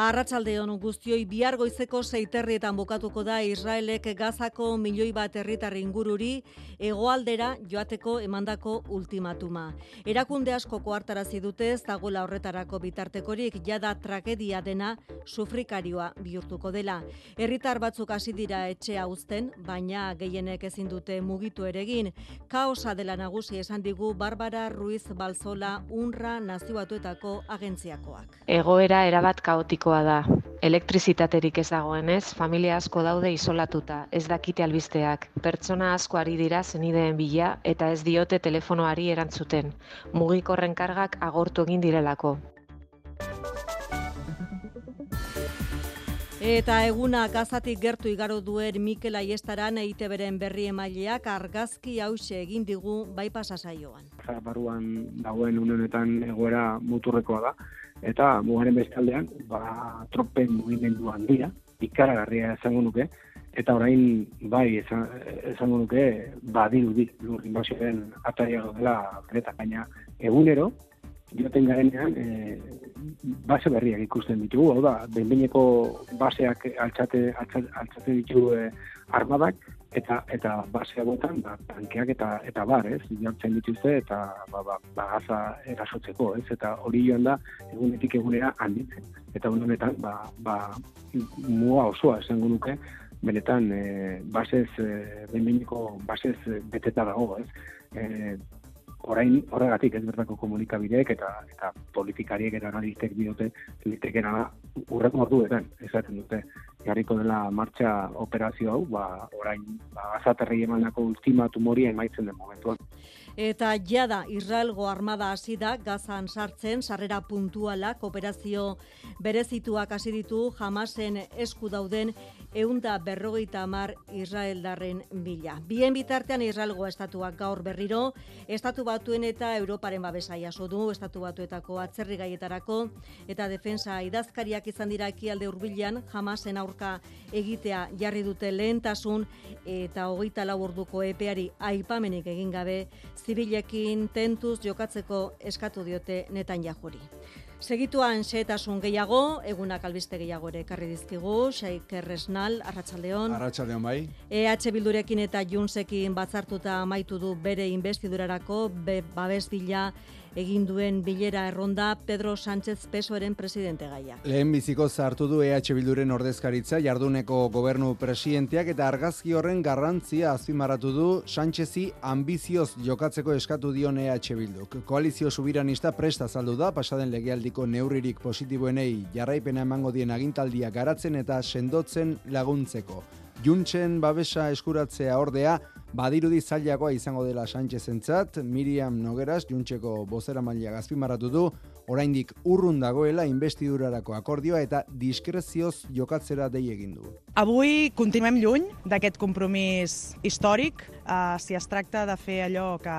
Arratsalde on guztioi bihar goizeko seiterrietan bukatuko da Israelek Gazako milioi bat herritar ingururi hegoaldera joateko emandako ultimatuma. Erakunde asko koartarazi dute ez dagoela horretarako bitartekorik jada tragedia dena sufrikarioa bihurtuko dela. Herritar batzuk hasi dira etxea uzten, baina gehienek ezin dute mugitu eregin. Kaosa dela nagusi esan digu Barbara Ruiz Balzola Unra nazioatuetako agentziakoak. Egoera erabat kaotikoa da. Elektrizitaterik ez dagoenez, familia asko daude isolatuta, ez dakite albisteak. Pertsona asko ari dira zenideen bila eta ez diote telefonoari erantzuten. Mugikorren kargak agortu egin direlako. Eta eguna gazatik gertu igaro duen Mikel Aiestaran eite beren berri emaileak argazki hause egin digu bai pasasaioan. Baruan dagoen unenetan egoera muturrekoa da, eta mugaren bestaldean, ba, tropen mugimendu handia, ikaragarria esango nuke, eta orain bai esan, esango nuke badirudi lur inbasioaren atariago dela benetan baina egunero joten garenean e, base berriak ikusten ditugu, hau da, benbeineko baseak altzate, altzate, altzate ditugu e, armadak, eta eta base hauetan ba tankeak eta eta bar, ez? Jartzen dituzte eta ba ba, ba gaza erasotzeko, ez? Eta hori joan da egunetik egunera handitzen. Eta honetan ba ba mua osoa esango nuke benetan e, basez e, benbeineko basez beteta dago, ez? E, orain horregatik ez bertako komunikabideek eta eta politikariek eta analistek diote litekena urrek morduetan esaten dute jarriko dela martxa operazio hau ba orain ba gazaterri emandako ultimatum hori emaitzen den momentuan Eta jada Israelgo armada hasi da Gazan sartzen sarrera puntualak operazio berezituak hasi ditu Hamasen esku dauden eunda berrogeita amar Israeldarren bila. Bien bitartean Israelgo estatuak gaur berriro, estatu batuen eta Europaren babesa jaso du, estatu batuetako atzerri gaietarako, eta defensa idazkariak izan dira ekialde hurbilan jamasen aurka egitea jarri dute lehentasun, eta hogeita lau orduko epeari aipamenik egin gabe, zibilekin tentuz jokatzeko eskatu diote netan jahuri. Segituan xetasun gehiago, egunak albiste gehiago ere karri dizkigu, Xaik Erresnal, Arratxaldeon. Arratxaldeon bai. EH Bildurekin eta Junsekin batzartuta amaitu du bere investidurarako, be, babes bila egin duen bilera erronda Pedro Sánchez Pesoeren presidente gaia. Lehen biziko zartu du EH Bilduren ordezkaritza jarduneko gobernu presidenteak eta argazki horren garrantzia azpimarratu du Sánchezi ambizioz jokatzeko eskatu dion EH Bilduk. Koalizio subiranista presta zaldu da pasaden legealdiko neurririk positiboenei jarraipena emango dien agintaldia garatzen eta sendotzen laguntzeko. Juntzen babesa eskuratzea ordea, Badirudi zailagoa izango dela Sánchez entzat, Miriam Nogueras, juntzeko bozera maila gazpimarratu du, oraindik urrun dagoela investidurarako akordioa eta diskrezioz jokatzera dei egin du. Avui continuem lluny d'aquest compromís històric, uh, si es tracta de fer allò que,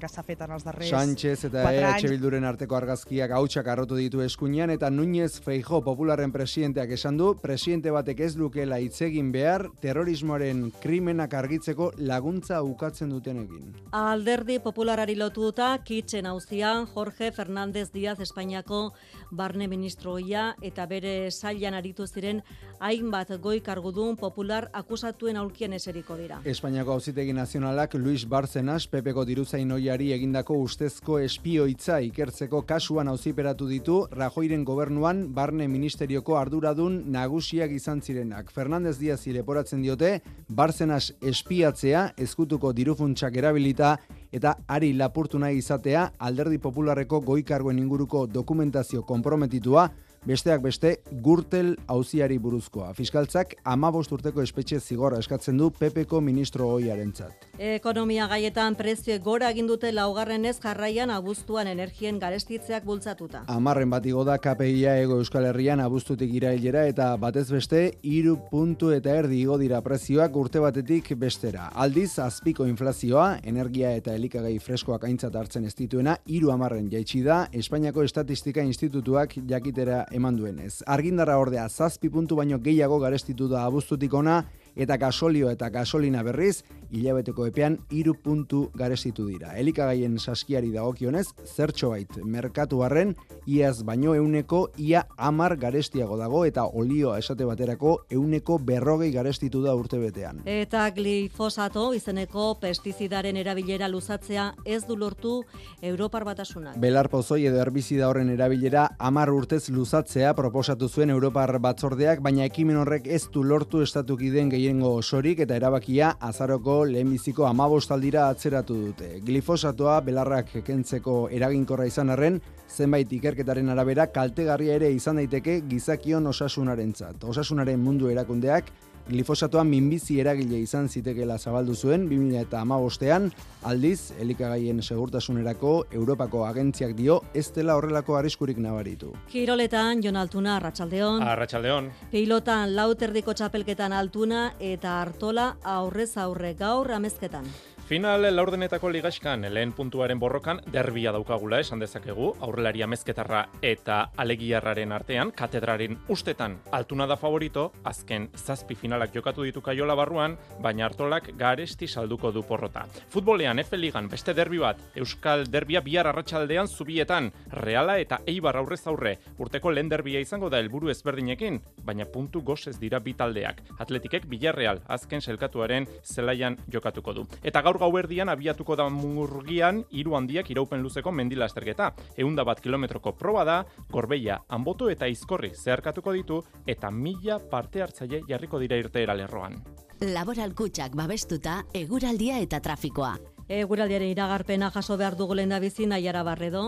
que s'ha fet en els darrers Sánchez eta EH Bilduren arteko argazkiak hautsak arrotu ditu eskuinean eta Núñez Feijo popularren presidenteak esan du, presidente batek ez lukela itzegin behar terrorismoaren krimenak argitzeko laguntza ukatzen dutenekin. Alderdi popularari lotuta, kitxen hauzian Jorge Fernández Díaz Espainiako barne ministroia eta bere sailan aritu ziren hainbat goi kargudun popular akusatuen aulkien eseriko dira. Espainiako auzitegi nazionalak Luis Barcenas Pepeko diruzain oiari egindako ustezko espioitza ikertzeko kasuan auziperatu ditu Rajoiren gobernuan barne ministerioko arduradun nagusiak izan zirenak. Fernández Díaz ireporatzen diote, Barcenas espiatzea, ezkutuko dirufuntsak erabilita eta ari lapurtu nahi izatea alderdi popularreko goikargoen inguruko dokumentazio komprometitua Besteak beste, gurtel auziari buruzkoa. Fiskaltzak amabost urteko espetxe zigorra eskatzen du PPko ministro hoiaren tzat. Ekonomia gaietan prezio gora egindute laugarren ez jarraian abuztuan energien garestitzeak bultzatuta. Amarren bat igo da KPIa ego Euskal Herrian abuztutik irailera eta batez beste, iru puntu eta erdi igo dira prezioak urte batetik bestera. Aldiz, azpiko inflazioa, energia eta elikagai freskoak aintzat hartzen ez dituena, iru amarren jaitsi da, Espainiako Estatistika Institutuak jakitera eman duenez. Argindara ordea zazpi puntu baino gehiago garestitu da abuztutik ona, eta gasolio eta gasolina berriz, hilabeteko epean iru puntu garestitu dira. Elikagaien saskiari dagokionez, zertxo bait, merkatu harren, iaz baino euneko ia amar garestiago dago eta olioa esate baterako euneko berrogei garestitu da urte betean. Eta glifosato izeneko pestizidaren erabilera luzatzea ez du lortu Europar batasunak. Belar pozoi edo herbizida horren erabilera amar urtez luzatzea proposatu zuen Europar batzordeak, baina ekimen horrek ez du lortu estatukideen gehiengo osorik eta erabakia azaroko lehenbiziko amabostaldira atzeratu dute. Glifosatoa belarrak kentzeko eraginkorra izan arren, zenbait ikerketaren arabera kaltegarria ere izan daiteke gizakion osasunarentzat. Osasunaren mundu erakundeak glifosatoa minbizi eragile izan zitekela zabaldu zuen 2000 eta amabostean, aldiz, elikagaien segurtasunerako Europako agentziak dio ez dela horrelako arriskurik nabaritu. Kiroletan, Jon Altuna, Arratxaldeon. Arratxaldeon. Pilotan, lauterdiko txapelketan Altuna eta Artola aurrez aurre gaur amezketan. Final laurdenetako ligaskan lehen puntuaren borrokan derbia daukagula esan dezakegu, aurrelari amezketarra eta alegiarraren artean, katedraren ustetan altuna da favorito, azken zazpi finalak jokatu ditu kaiola barruan, baina hartolak garesti salduko du porrota. Futbolean Efe Ligan beste derbi bat, Euskal Derbia bihar arratsaldean zubietan, Reala eta Eibar aurrez aurre, urteko lehen derbia izango da helburu ezberdinekin, baina puntu gozez dira bitaldeak. Atletikek Villarreal azken selkatuaren zelaian jokatuko du. Eta gaur gauerdian abiatuko da murgian hiru handiak iraupen luzeko mendilasterketa. Eunda bat kilometroko proba da, gorbeia, anboto eta izkorri zeharkatuko ditu eta mila parte hartzaile jarriko dira irteera lerroan. Laboral kutsak babestuta, eguraldia eta trafikoa. Eguraldiaren iragarpena jaso behar dugu lehen da bizi nahiara barredo.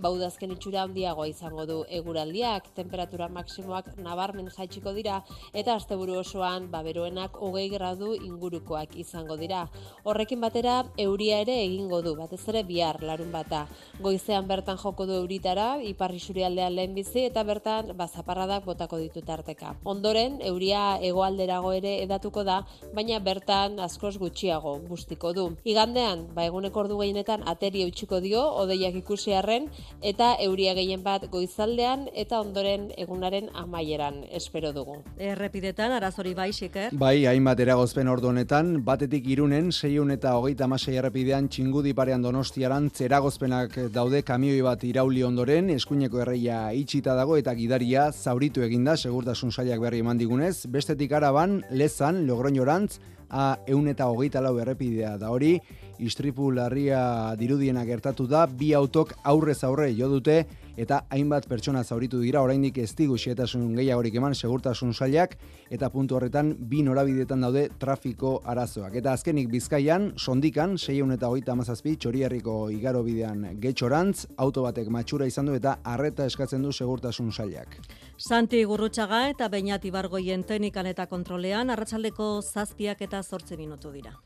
Baudazken itxura handiagoa izango du eguraldiak, temperatura maksimoak nabarmen jaitsiko dira eta asteburu osoan baberoenak hogei gradu ingurukoak izango dira. Horrekin batera euria ere egingo du, batez ere bihar larun bata. Goizean bertan joko du euritara, iparri surialdean lehen bizi eta bertan bazaparradak botako ditu tarteka. Ondoren, euria hegoalderago ere edatuko da, baina bertan askoz gutxiago bustiko du. Igandean, ba eguneko ordu gehienetan ateri eutxiko dio, odeiak ikusi arren, eta euria gehien bat goizaldean eta ondoren egunaren amaieran espero dugu. Errepidetan, arazori bai, xiker? Bai, hainbat eragozpen ordu honetan, batetik irunen, seiun eta hogeita amasei errepidean txingudi parean donostiaran, zeragozpenak daude kamioi bat irauli ondoren, eskuineko erreia itxita dago eta gidaria zauritu eginda, segurtasun sailak berri eman digunez, bestetik araban, lezan, logroñorantz, a eun eta hogeita lau errepidea da hori, istripu larria dirudiena gertatu da, bi autok aurrez aurre jo dute, eta hainbat pertsona zauritu dira, oraindik ez digu xietasun gehiagorik eman segurtasun sailak, eta puntu horretan bi norabidetan daude trafiko arazoak. Eta azkenik bizkaian, sondikan, seion eta hogeita amazazpi, txoriarriko igaro bidean getxorantz, auto batek matxura izan du eta arreta eskatzen du segurtasun sailak. Santi Gurrutxaga eta Beñat Ibargoien teknikan eta kontrolean, arratsaldeko zazpiak eta zortze minutu dira.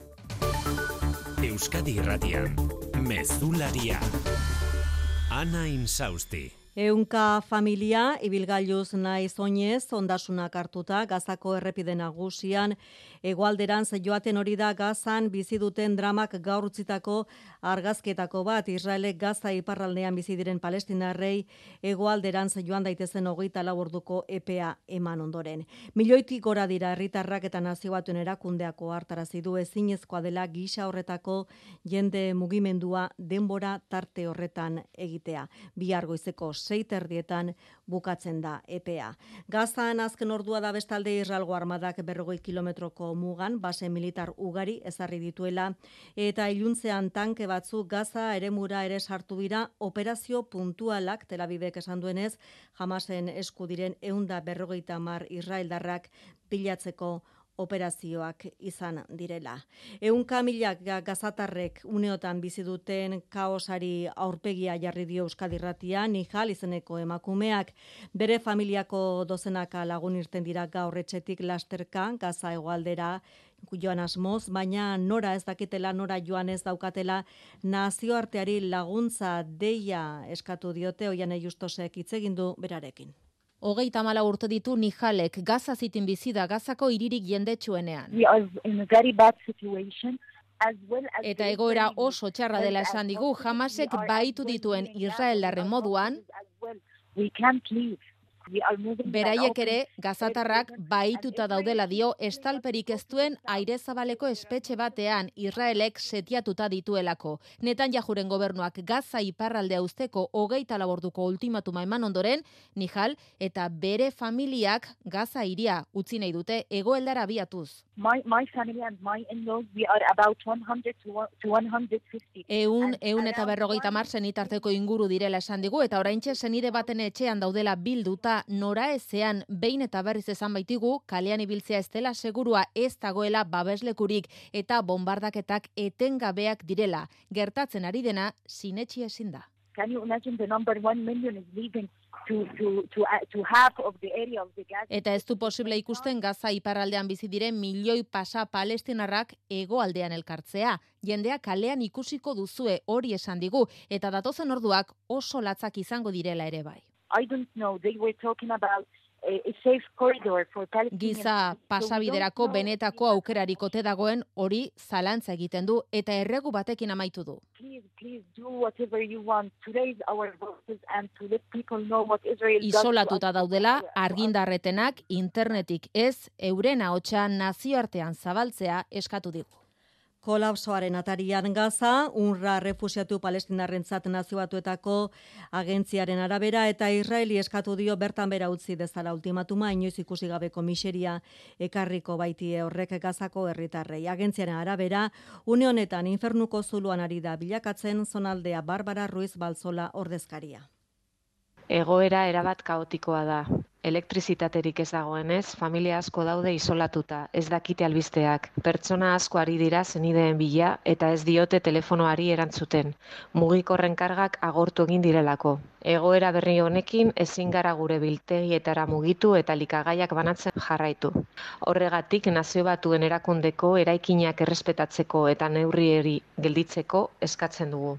Euskadi Irratian, Mezularia. Ana Insausti. Eunka familia, ibilgailuz nahi zoinez, ondasunak hartuta, gazako errepide nagusian, egualderan joaten hori da gazan bizi duten dramak gaur utzitako argazketako bat, Israelek gaza iparraldean bizi diren palestinarrei, egualderan joan daitezen hogeita laborduko EPA eman ondoren. Milioitik gora dira herritarrak eta nazioatuen erakundeako hartarazi du ezinezkoa dela gisa horretako jende mugimendua denbora tarte horretan egitea. Bihar goizeko seiterdietan bukatzen da EPA. Gazan azken ordua da bestalde Israelgo armadak berrogoi kilometroko mugan, base militar ugari ezarri dituela, eta iluntzean tanke batzu Gaza eremura ere sartu dira operazio puntualak telabibek esan duenez, jamasen esku diren eunda berrogeita mar Israeldarrak pilatzeko operazioak izan direla. Eun kamilak gazatarrek uneotan bizi duten kaosari aurpegia jarri dio Euskadirratia, Nihal izeneko emakumeak bere familiako dozenaka lagun irten dira gaur etxetik lasterka gaza egoaldera joan asmoz, baina nora ez dakitela, nora joan ez daukatela nazioarteari laguntza deia eskatu diote, oian justosek hitz egin du berarekin. Hogeita mala urte ditu Nijalek, gaza zitin bizida gazako iririk jendetsuenean. Eta egoera oso txarra dela esan digu, jamasek baitu dituen Israel moduan, Beraiek ere, gazatarrak baituta daudela dio estalperik ez duen aire zabaleko espetxe batean Israelek setiatuta dituelako. Netan jajuren gobernuak gaza iparraldea usteko hogeita laborduko ultimatuma eman ondoren, Nihal eta bere familiak gaza iria utzi nahi dute egoeldara biatuz. My, my family and my in-laws, we are about 100 to 150. Eun, eun eta berrogeita mar zenitarteko inguru direla esan digu, eta oraintxe zenide baten etxean daudela bilduta nora ezean behin eta berriz esan baitigu, kalean ibiltzea ez dela segurua ez dagoela babeslekurik eta bombardaketak etengabeak direla. Gertatzen ari dena, sinetxi ezin da. Can you imagine the number 1 million is leaving to, to, to, uh, to half of the area of the Gaza? Eta ez du posible ikusten gaza iparraldean bizi diren milioi pasa palestinarrak hegoaldean elkartzea. Jendea kalean ikusiko duzue hori esan digu, eta datozen orduak oso latzak izango direla ere bai. I don't know. They were talking about a, safe corridor for Palestinians. Giza pasabiderako benetako aukerarik ote dagoen hori zalantza egiten du eta erregu batekin amaitu du. Please, please do whatever you want to raise our voices and to let people know what Israel does to Isolatuta daudela argindarretenak internetik ez euren ahotsa nazioartean zabaltzea eskatu digu. Kolapsoaren atarian gaza, unra refusiatu palestinarrentzat nazioatuetako agentziaren arabera eta Israeli eskatu dio bertan bera utzi dezala ultimatuma inoiz ikusi gabeko miseria ekarriko baitie horrek gazako herritarrei. Agentziaren arabera, une honetan infernuko zuluan ari da bilakatzen zonaldea Barbara Ruiz Balzola ordezkaria. Egoera erabat kaotikoa da. Elektrizitaterik ez dagoenez, familia asko daude isolatuta, ez dakite albisteak. Pertsona asko ari dira zenideen bila eta ez diote telefonoari erantzuten. Mugikorren kargak agortu egin direlako. Egoera berri honekin ezin gara gure biltegietara mugitu eta likagaiak banatzen jarraitu. Horregatik nazio batuen erakundeko eraikinak errespetatzeko eta neurrieri gelditzeko eskatzen dugu.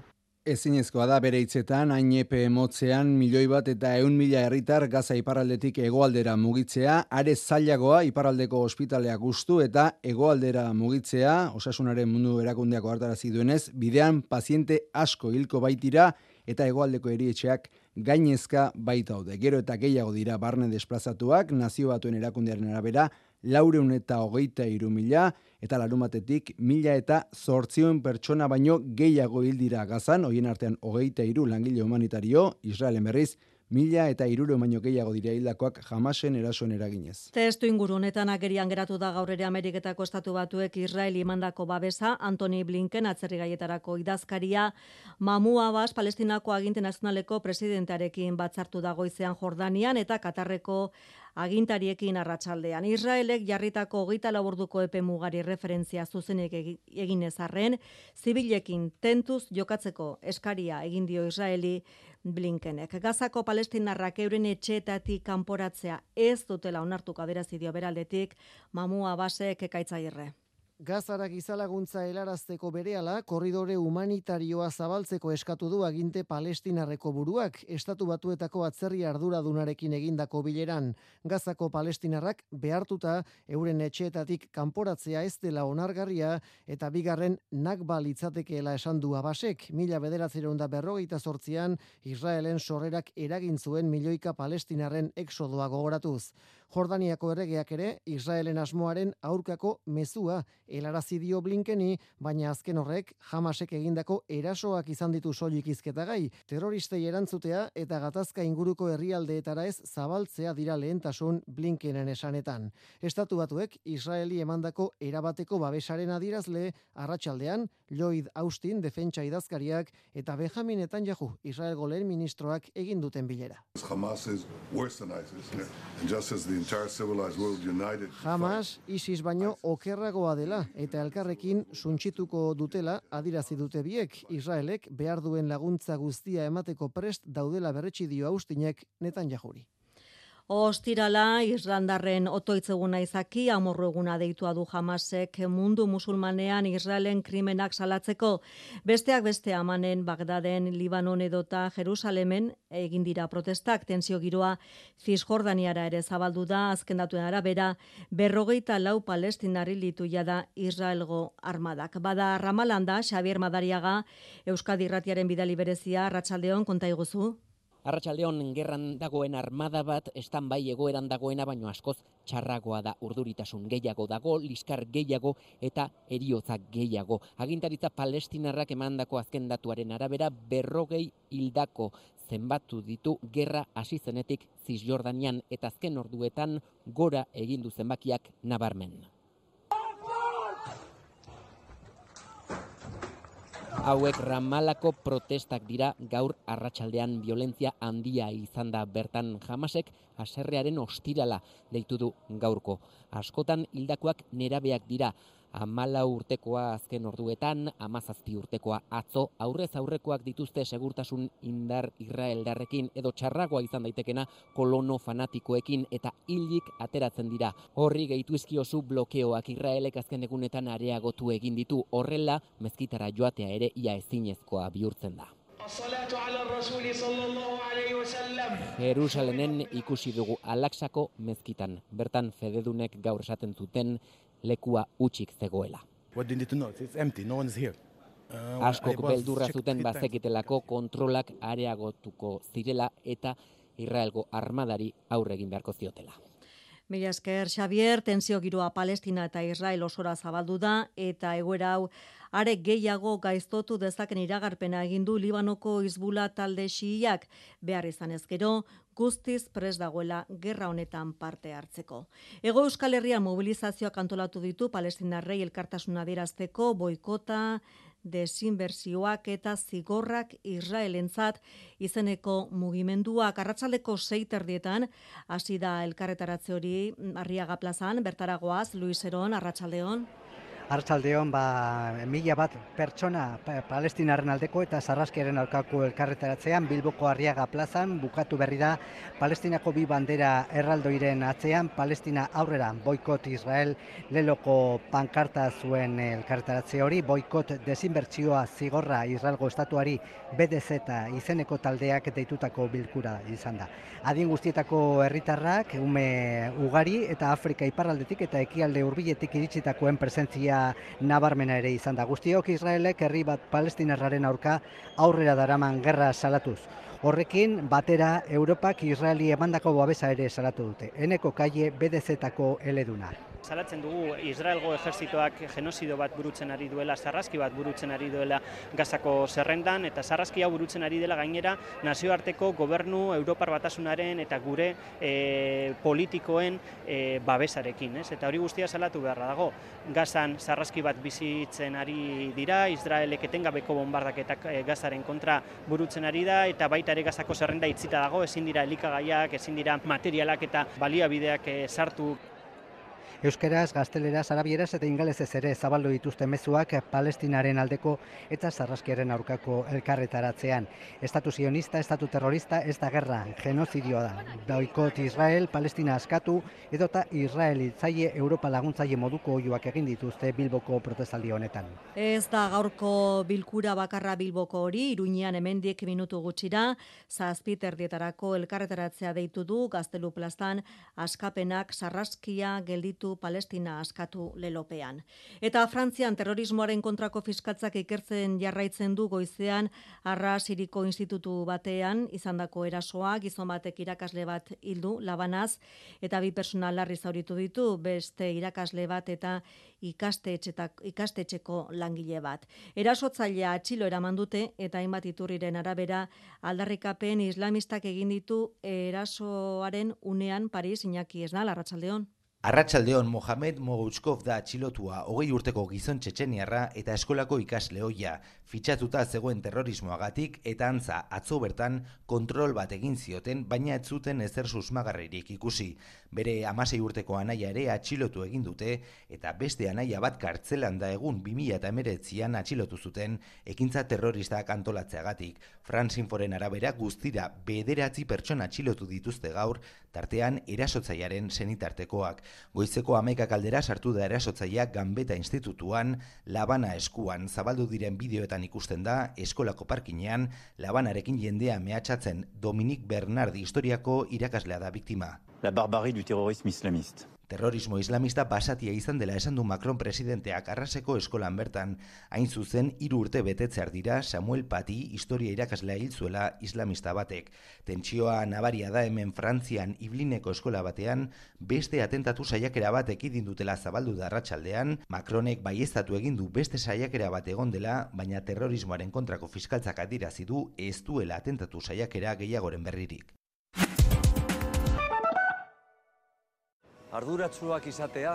Ezinezkoa da bere hitzetan hain epe motzean milioi bat eta eun mila herritar gaza iparraldetik hegoaldera mugitzea, are zailagoa iparraldeko ospitalea guztu eta hegoaldera mugitzea, osasunaren mundu erakundeako hartarazi duenez, bidean paziente asko hilko baitira eta hegoaldeko erietxeak gainezka baitaude. Gero eta gehiago dira barne desplazatuak, nazio batuen erakundearen arabera, laureun eta hogeita iru mila, eta larumatetik mila eta zortzion pertsona baino gehiago hil dira gazan, hoien artean hogeita iru langile humanitario, Israelen berriz, mila eta iruro baino gehiago dira hildakoak jamasen erasoen eraginez. Testu inguru honetan agerian geratu da gaur ere Ameriketako estatu batuek Israeli emandako babesa, Anthony Blinken atzerri gaietarako idazkaria, Mamu Abbas Palestinako aginte nazionaleko presidentearekin batzartu dagoizean Jordanian eta Katarreko agintariekin arratsaldean. Israelek jarritako hogeita laburduko epe mugari referentzia zuzenek egi- egin ezarren, zibilekin tentuz jokatzeko eskaria egin dio Israeli Blinkenek. Gazako palestinarrak euren etxeetatik kanporatzea ez dutela onartuko aderazi dio beraldetik, mamua basek ekaitzairre. Gazara gizalaguntza helarazteko berehala, korridore humanitarioa zabaltzeko eskatu du aginte palestinarreko buruak, estatu batuetako atzerri arduradunarekin egindako bileran. Gazako palestinarrak behartuta euren etxeetatik kanporatzea ez dela onargarria eta bigarren nakba litzatekeela esan du abasek, mila bederatzireun da berrogeita sortzian, Israelen sorrerak eragin zuen milioika palestinarren exodoa gogoratuz. Jordaniako erregeak ere Israelen asmoaren aurkako mezua helarazi dio Blinkeni, baina azken horrek Hamasek egindako erasoak izan ditu soilik izketagai, terroristei erantzutea eta gatazka inguruko herrialdeetara ez zabaltzea dira lehentasun Blinkenen esanetan. Estatu batuek Israeli emandako erabateko babesaren adirazle arratsaldean Lloyd Austin defentsa idazkariak eta Benjamin Netanyahu Israelgo lehen ministroak egin duten bilera. Hamas is worse than ISIS. And just as the Hamas, ISIS baino okerragoa dela eta elkarrekin suntsituko dutela adirazi dute biek. Israelek behar duen laguntza guztia emateko prest daudela berretsi dio Austinek Netanyahuri. Ostirala, Islandarren otoitzeguna izaki, amorru eguna deitua du jamasek mundu musulmanean Israelen krimenak salatzeko. Besteak beste amanen, Bagdaden, Libanon edota Jerusalemen egin dira protestak, tensio giroa Cisjordaniara ere zabaldu da, azken datuen arabera, berrogeita lau palestinari litu da Israelgo armadak. Bada Ramalanda, Xavier Madariaga, Euskadi Irratiaren bidali berezia, Ratsaldeon konta iguzu. Arratsaldeon gerran dagoen armada bat estan bai egoeran dagoena baino askoz txarragoa da urduritasun gehiago dago, liskar gehiago eta eriotza gehiago. Agintaritza palestinarrak emandako azken datuaren arabera berrogei hildako zenbatu ditu gerra hasi zenetik Cisjordanian eta azken orduetan gora egin du zenbakiak nabarmen. Hauek ramalako protestak dira gaur arratsaldean violentzia handia izan da bertan jamasek haserrearen ostirala deitu du gaurko. Askotan hildakoak nerabeak dira, amala urtekoa azken orduetan, amazazpi urtekoa atzo, aurrez aurrekoak dituzte segurtasun indar Israeldarrekin edo txarragoa izan daitekena kolono fanatikoekin eta hilik ateratzen dira. Horri gehitu izkiozu blokeoak Israelek azken egunetan areagotu egin ditu horrela mezkitara joatea ere ia ezinezkoa bihurtzen da. Jerusalenen ikusi dugu alaksako mezkitan, bertan fededunek gaur esaten zuten lekua utxik zegoela. Askok beldurra zuten bazekitelako kontrolak areagotuko zirela eta Israelgo armadari aurre egin beharko ziotela. Mila esker, Xavier, tensio giroa Palestina eta Israel osora zabaldu da, eta egoera hau are gehiago gaiztotu dezaken iragarpena egin du Libanoko Hizbula talde xiiak behar izan ez gero, guztiz pres dagoela gerra honetan parte hartzeko. Ego Euskal Herria mobilizazioak antolatu ditu Palestinarrei elkartasuna dirazteko boikota, desinbersioak eta zigorrak Israelentzat izeneko mugimenduak. Arratsaldeko seiterdietan hasi da elkarretaratze hori Arriaga plazan bertaragoaz Luis Eron arratsaldeon Artzaldeon, ba, mila bat pertsona palestinaren aldeko eta sarraskiaren aurkako elkarretaratzean Bilboko Arriaga plazan bukatu berri da Palestinako bi bandera erraldoiren atzean Palestina aurrera boikot Israel leloko pankarta zuen elkarretaratze hori boikot desinbertsioa zigorra Israelgo estatuari BDZ izeneko taldeak deitutako bilkura izan da. Adin guztietako herritarrak ume ugari eta Afrika iparraldetik eta ekialde hurbiletik iritsitakoen presentzia nabarmena ere izan da. Guztiok Israelek herri bat palestinarraren aurka aurrera daraman gerra salatuz. Horrekin, batera, Europak Israeli emandako babesa ere salatu dute. Eneko kaie BDZ-tako eleduna salatzen dugu Israelgo ejerzitoak genozido bat burutzen ari duela, sarraski bat burutzen ari duela gazako zerrendan, eta sarraski hau burutzen ari dela gainera nazioarteko gobernu Europar batasunaren eta gure e, politikoen e, babesarekin. Ez? Eta hori guztia salatu beharra dago. Gazan sarraski bat bizitzen ari dira, Israelek etengabeko bombardaketak e, gazaren kontra burutzen ari da, eta baita ere gazako zerrenda itzita dago, ezin dira elikagaiak, ezin dira materialak eta baliabideak e, sartu. Euskeraz, gazteleraz, arabieraz eta ingalezez ere zabaldu dituzte mezuak palestinaren aldeko eta sarraskiaren aurkako elkarretaratzean. Estatu sionista, estatu terrorista, ez da gerra, genozidioa da. Boikot Israel, Palestina askatu, edota Israel itzaie Europa laguntzaile moduko oioak egin dituzte Bilboko protestaldi honetan. Ez da gaurko bilkura bakarra Bilboko hori, iruñean hemendik minutu gutxira, zazpiter dietarako elkarretaratzea deitu du, gaztelu plastan, askapenak sarraskia gelditu Palestina askatu lelopean. Eta Frantzian terrorismoaren kontrako fiskaltzak ikertzen jarraitzen du goizean Arra Siriko Institutu batean izandako erasoa gizon batek irakasle bat hildu labanaz eta bi personal larri zauritu ditu beste irakasle bat eta ikastetxeko langile bat. Erasotzailea atxilo eraman dute eta hainbat iturriren arabera aldarrikapen islamistak egin ditu erasoaren unean Paris Iñaki ez da Larratsaldeon. Arratsaldeon Mohamed Mogouchkov da atxilotua hogei urteko gizon txetxeniarra eta eskolako ikasleoia fitxatuta zegoen terrorismoagatik eta antza atzo bertan kontrol bat egin zioten baina ez zuten ezer susmagarririk ikusi. Bere amasei urteko anaia ere atxilotu egin dute eta beste anaia bat kartzelan da egun 2000 eta emeretzian atxilotu zuten ekintza terroristak antolatzeagatik. Franzinforen arabera guztira bederatzi pertsona atxilotu dituzte gaur tartean erasotzaiaren senitartekoak. Goizeko amaika kaldera sartu da erasotzaileak Gambeta Institutuan, Labana eskuan zabaldu diren bideoetan ikusten da eskolako parkinean Labanarekin jendea mehatxatzen Dominik Bernard historiako irakaslea da biktima. La barbarie du terrorisme islamiste. Terrorismo islamista basatia izan dela esan du Macron presidenteak arraseko eskolan bertan, hain zuzen hiru urte betetzear dira Samuel Pati historia irakaslea hil zuela islamista batek. Tentsioa nabaria da hemen Frantzian Iblineko eskola batean, beste atentatu saiakera bat ekidin dutela zabaldu da arratsaldean, Macronek baieztatu egin du beste saiakera bat egon dela, baina terrorismoaren kontrako fiskaltzak adirazi du ez duela atentatu saiakera gehiagoren berririk. Arduratsuak izatea,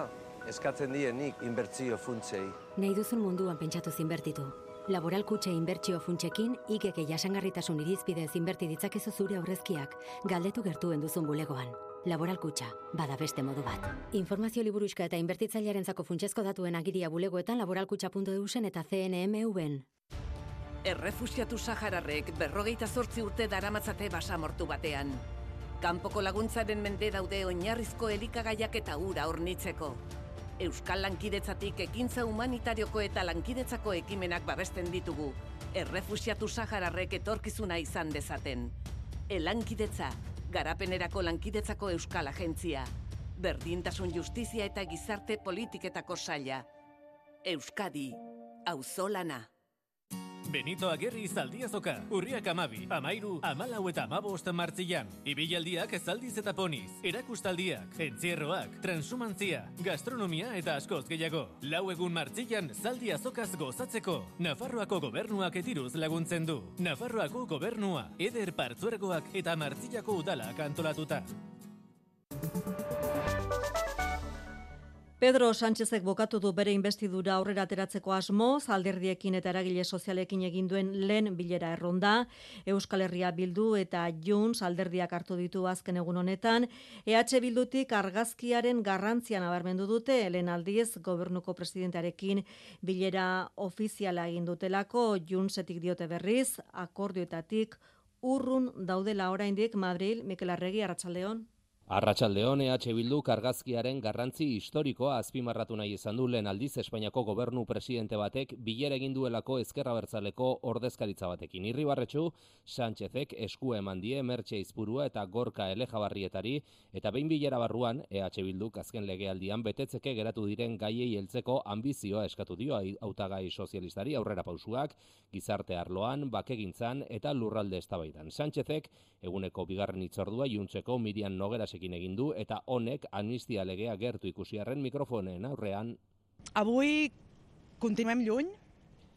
eskatzen dienik inbertsio funtsei. Nahi duzun munduan pentsatu zinbertitu. Laboral kutxe inbertsio funtsekin, ikeke jasangarritasun irizpidez inberti ditzakezu zure aurrezkiak, galdetu gertuen duzun bulegoan. Laboral kutxa, bada beste modu bat. Informazio liburuska eta inbertitzailearen zako funtsezko datuen agiria bulegoetan laboralkutxa.eusen eta CNMV-en. Errefusiatu Sahararrek berrogeita zortzi urte daramatzate basamortu batean. Kanpoko laguntzaren mende daude oinarrizko elikagaiak eta ura hornitzeko. Euskal lankidetzatik ekintza humanitarioko eta lankidetzako ekimenak babesten ditugu. Errefusiatu Sahararrek etorkizuna izan dezaten. Elankidetza, garapenerako lankidetzako Euskal Agentzia. Berdintasun justizia eta gizarte politiketako saila. Euskadi, auzolana. Benito Agerri zaldi azoka. Urriak amabi, amairu, amalau eta amabost martzian. Ibilaldiak zaldiz eta poniz. Erakustaldiak, entzierroak, transumantzia, gastronomia eta askoz gehiago. Lau egun martzian zaldi azokaz gozatzeko. Nafarroako gobernuak etiruz laguntzen du. Nafarroako gobernua, eder partzuergoak eta martzillako udalak antolatuta. Pedro Sánchezek bokatu du bere investidura aurrera ateratzeko asmo, alderdiekin eta eragile sozialekin egin duen lehen bilera erronda, Euskal Herria Bildu eta Junts alderdiak hartu ditu azken egun honetan, EH Bildutik argazkiaren garrantzian abarmendu dute, lehen aldiz gobernuko presidentearekin bilera ofiziala egin dutelako, Juntsetik diote berriz, akordioetatik urrun daudela oraindik. Madrid, Mikel Arregi, Arratsaldeon. Arratxaldeon EH Bildu kargazkiaren garrantzi historikoa azpimarratu nahi izan du lehen aldiz Espainiako gobernu presidente batek bilera egin duelako ezkerra bertzaleko ordezkaritza batekin. Irribarretxu, Sánchezek esku eman die Mertxe Izpurua eta Gorka Elejabarrietari eta behin bilera barruan EH Bildu azken legealdian betetzeke geratu diren gaiei heltzeko ambizioa eskatu dio hautagai sozialistari aurrera pausuak, gizarte arloan, bakegintzan eta lurralde eztabaidan. Sánchezek eguneko bigarren itzordua juntzeko Mirian Nogera ekin egin du eta honek amnistia legea gertu ikusiarren mikrofonen aurrean. Avui continuem lluny,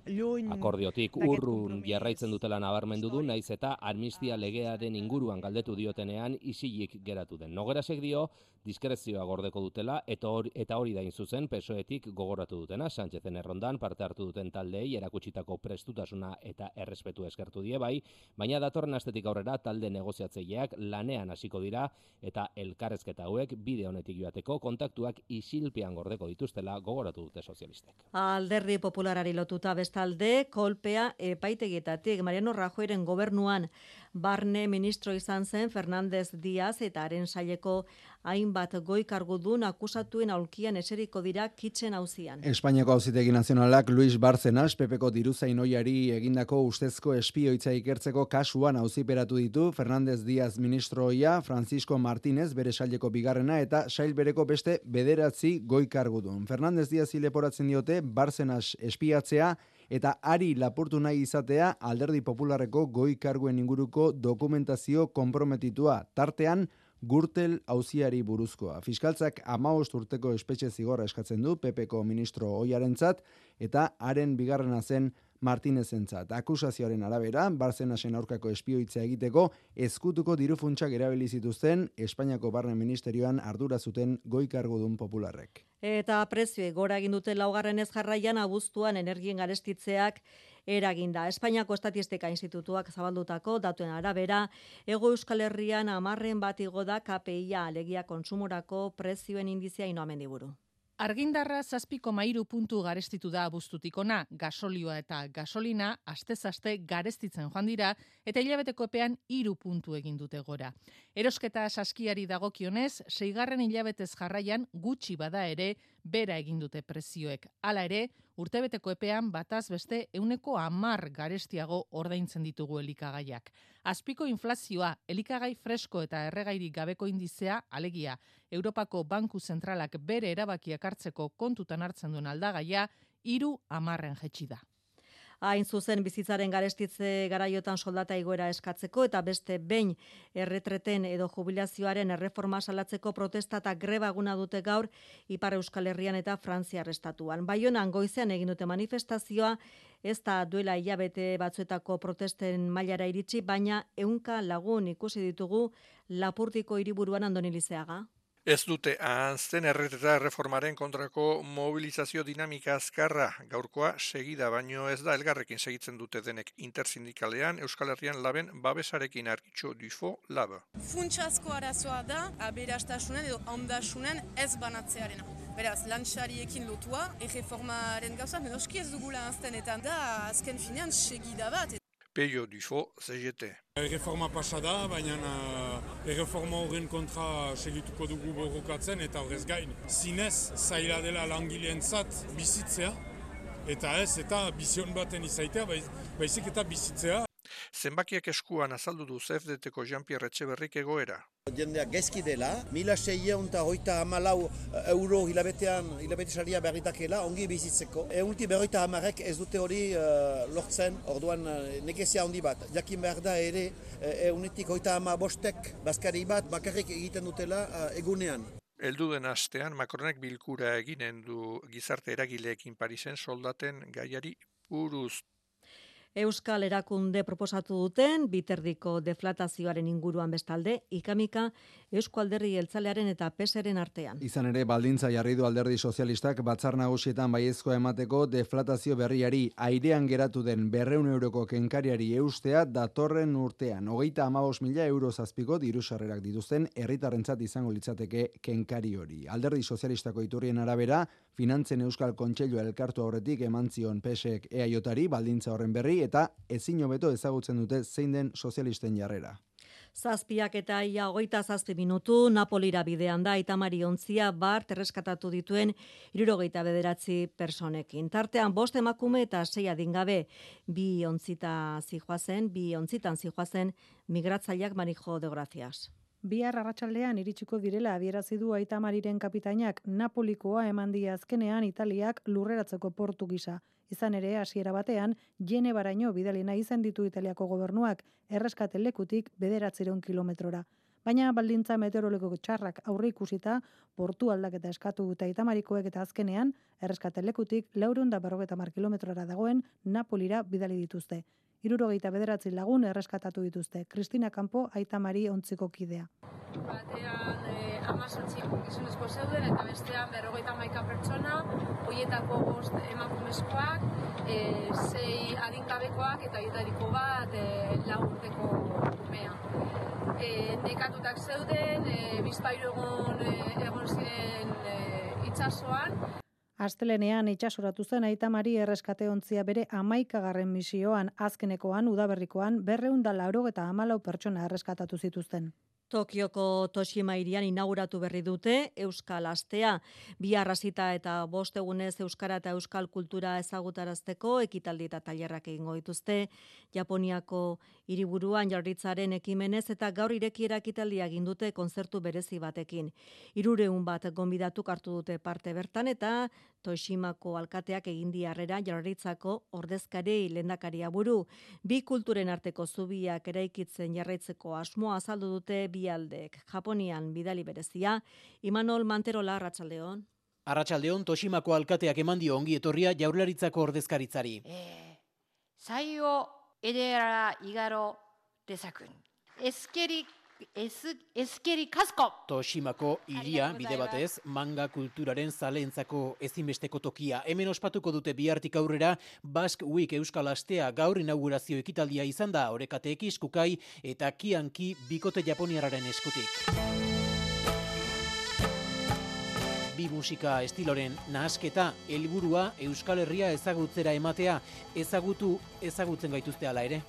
lluny... Akordiotik urrun jarraitzen dutela nabarmendu du, naiz eta amnistia legearen inguruan galdetu diotenean isilik geratu den. Nogerasek dio, diskrezioa gordeko dutela eta hori, eta hori da zuzen pesoetik gogoratu dutena Sánchezen errondan parte hartu duten taldeei erakutsitako prestutasuna eta errespetu eskertu die bai, baina datorren astetik aurrera talde negoziatzaileak lanean hasiko dira eta elkarrezketa hauek bide honetik joateko kontaktuak isilpean gordeko dituztela gogoratu dute sozialistek. Alderdi popularari lotuta bestalde kolpea epaitegietatik Mariano Rajoyren gobernuan barne ministro izan zen Fernandez Diaz eta haren saileko hainbat goi kargudun akusatuen aulkian eseriko dira kitzen hauzian. Espainiako hauzitegi nazionalak Luis Barcenas, Pepeko diruzain oiari egindako ustezko espioitza ikertzeko kasuan hauziperatu ditu Fernandez Diaz ministroia, Francisco Martínez bere saileko bigarrena eta sail bereko beste bederatzi goi kargudun. Fernandez Diaz leporatzen diote Barcenas espiatzea eta ari lapurtu nahi izatea alderdi popularreko goi karguen inguruko dokumentazio komprometitua. Tartean, Gurtel auziari buruzkoa. Fiskaltzak amaost urteko espetxe zigorra eskatzen du PPko ministro oiarentzat eta haren bigarrena zen Martinezentzat. Akusazioaren arabera, Barcenasen aurkako espioitza egiteko ezkutuko dirufuntsak erabili zituzten Espainiako Barne Ministerioan ardura zuten goikargodun popularrek. Eta prezioe gora egin dute laugarren ez jarraian abuztuan energien garestitzeak eraginda. Espainiako Estatistika Institutuak zabaldutako datuen arabera, ego Euskal Herrian amarren bat igo da KPIa alegia konsumorako prezioen indizia inoamen diburu. Argindarra zazpiko mairu puntu garestitu da abuztutik ona, gasolioa eta gasolina aste-zaste garestitzen joan dira eta hilabeteko epean iru puntu egin dute gora. Erosketa saskiari dagokionez, seigarren hilabetez jarraian gutxi bada ere, bera egin dute prezioek. Hala ere, urtebeteko epean bataz beste euneko amar garestiago ordaintzen ditugu elikagaiak. Azpiko inflazioa, elikagai fresko eta erregairik gabeko indizea, alegia, Europako Banku Zentralak bere erabakiak hartzeko kontutan hartzen duen aldagaia, iru amarren jetxi da hain zuzen bizitzaren garestitze garaiotan soldata igoera eskatzeko eta beste behin erretreten edo jubilazioaren erreforma salatzeko protesta eta greba eguna dute gaur Ipar Euskal Herrian eta Frantzia arrestatuan. Baionan goizean egin dute manifestazioa ez da duela hilabete batzuetako protesten mailara iritsi, baina ehunka lagun ikusi ditugu Lapurtiko hiriburuan Andoni Lizeaga. Ez dute ahazten erreteta reformaren kontrako mobilizazio dinamika azkarra gaurkoa segida baino ez da elgarrekin segitzen dute denek intersindikalean Euskal Herrian laben babesarekin argitxo dufo laba. Funtsasko arazoa da aberastasunen edo ondasunen ez banatzearena. Beraz, lantxariekin lotua, erreformaren gauza, menoski ez dugula ahazten eta da azken finean segida bat. Peio Dufo, CGT. Erreforma pasa da, baina uh, erreforma horren kontra segituko dugu borrokatzen eta horrez gain. Zinez, zaila dela langileen zat bizitzea, eta ez, eta bizion baten izaitea, baizik eta bizitzea. Zenbakiak eskuan azaldu du ZFDT-ko Jean-Pierre Etxeberrik egoera. Jendeak gezki dela, mila seieun eta hoita hamalau eh, euro hilabetean, hilabete saria berritakela, ongi bizitzeko. Eunti berroita hamarek ez dute hori uh, lortzen, orduan uh, nekezia handi bat. Jakin behar da ere, eunitik hoita hama bostek, bazkari bat, bakarrik egiten dutela uh, egunean. Eldu astean, Macronek bilkura eginen du gizarte eragileekin Parisen soldaten gaiari buruz Euskal Erakunde proposatu duten biterdiko deflatazioaren inguruan bestalde, ikamika Eusko Alderri Jeltzalearen eta PSren artean. Izan ere, baldintza jarri du Alderdi Sozialistak batzar nagusietan baiezkoa emateko deflatazio berriari airean geratu den berreun euroko kenkariari eustea datorren urtean. Hogeita amabos mila euro zazpiko diru sarrerak dituzten herritarrentzat izango litzateke kenkari hori. Alderdi Sozialistako iturrien arabera, finantzen Euskal Kontseilua elkartu aurretik eman zion PSek EAJari baldintza horren berri eta ezin hobeto ezagutzen dute zein den sozialisten jarrera. Zazpiak eta ia hogeita zazpi minutu Napolira bidean da itamari ontzia bar terreskatatu dituen irurogeita bederatzi personekin. Tartean bost emakume eta sei adingabe bi ontzita zijoazen, bi ontzitan zijoazen migratzaileak manijo de gracias. Bihar arratsaldean iritsiko direla adierazi du Aitamariren kapitainak Napolikoa eman die azkenean Italiak lurreratzeko portu gisa. Izan ere, hasiera batean, jene baraino bidali nahi zen ditu Italiako gobernuak erreskate lekutik bederatziron kilometrora. Baina baldintza meteorologiko txarrak aurre ikusita, portu aldaketa eskatu eta itamarikoek eta azkenean, erreskate lekutik leurun da berrogeta mar kilometrora dagoen Napolira bidali dituzte irurogeita bederatzi lagun erreskatatu dituzte. Kristina Kampo, aita mari ontziko kidea. Batean eh, amazotzi gizonezko zeuden eta bestean berrogeita maika pertsona, hoietako bost emakumezkoak, eh, zei adinkabekoak eta hietariko bat eh, lagurteko umea. Eh, nekatutak zeuden, eh, bizpairu egon, eh, egon ziren eh, itxasoan, Astelenean itxasoratu zen aitamari erreskate ontzia bere amaikagarren misioan azkenekoan udaberrikoan berreun da lauro eta amalau pertsona erreskatatu zituzten. Tokioko Toshima irian inauguratu berri dute Euskal Astea. Bi arrasita eta bost egunez Euskara eta Euskal Kultura ezagutarazteko ekitaldi eta tailerrak egingo dituzte. Japoniako hiriburuan jarritzaren ekimenez eta gaur irekiera ekitaldia egin dute konzertu berezi batekin. Irureun bat gonbidatu hartu dute parte bertan eta Toshimako alkateak egin diarrera jarritzako ordezkari lendakaria buru. Bi kulturen arteko zubiak eraikitzen jarraitzeko asmoa azaldu dute bialdek. Japonian bidali berezia, Imanol Manterola Arratsaldeon. Arratsaldeon Toshimako alkateak eman dio ongi etorria jaurlaritzako ordezkaritzari. Edera igaro dezakun. Toshimako iria, bide batez, manga kulturaren zalentzako ezinbesteko tokia. Hemen ospatuko dute bihartik aurrera, Basque Week Euskal Astea gaur inaugurazio ekitaldia izan da, orekateek iskukai eta kianki bikote japoniararen eskutik musika estiloren nahasketa helburua Euskal Herria ezagutzera ematea ezagutu ezagutzen gaituzte hala ere.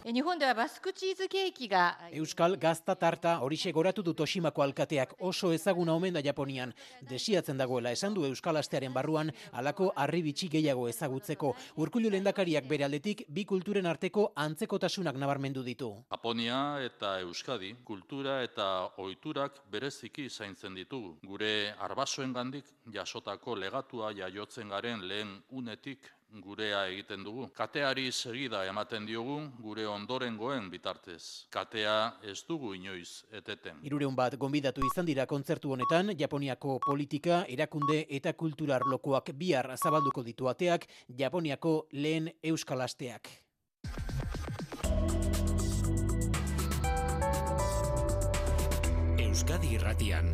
Euskal gazta tarta hori goratu du Toshimako alkateak oso ezaguna omen da Japonian. Desiatzen dagoela esan du Euskal Astearen barruan halako harri bitxi gehiago ezagutzeko. Urkullu lendakariak bere aldetik bi kulturen arteko antzekotasunak nabarmendu ditu. Japonia eta Euskadi kultura eta ohiturak bereziki zaintzen ditugu. Gure arbasoengandik jasotako legatua jaiotzen garen lehen unetik gurea egiten dugu. Kateari segida ematen diogu gure ondorengoen bitartez. Katea ez dugu inoiz eteten. Irureun bat gonbidatu izan dira kontzertu honetan, Japoniako politika, erakunde eta kulturar lokoak bihar zabalduko ditu ateak, Japoniako lehen euskal asteak. Euskadi Irratian,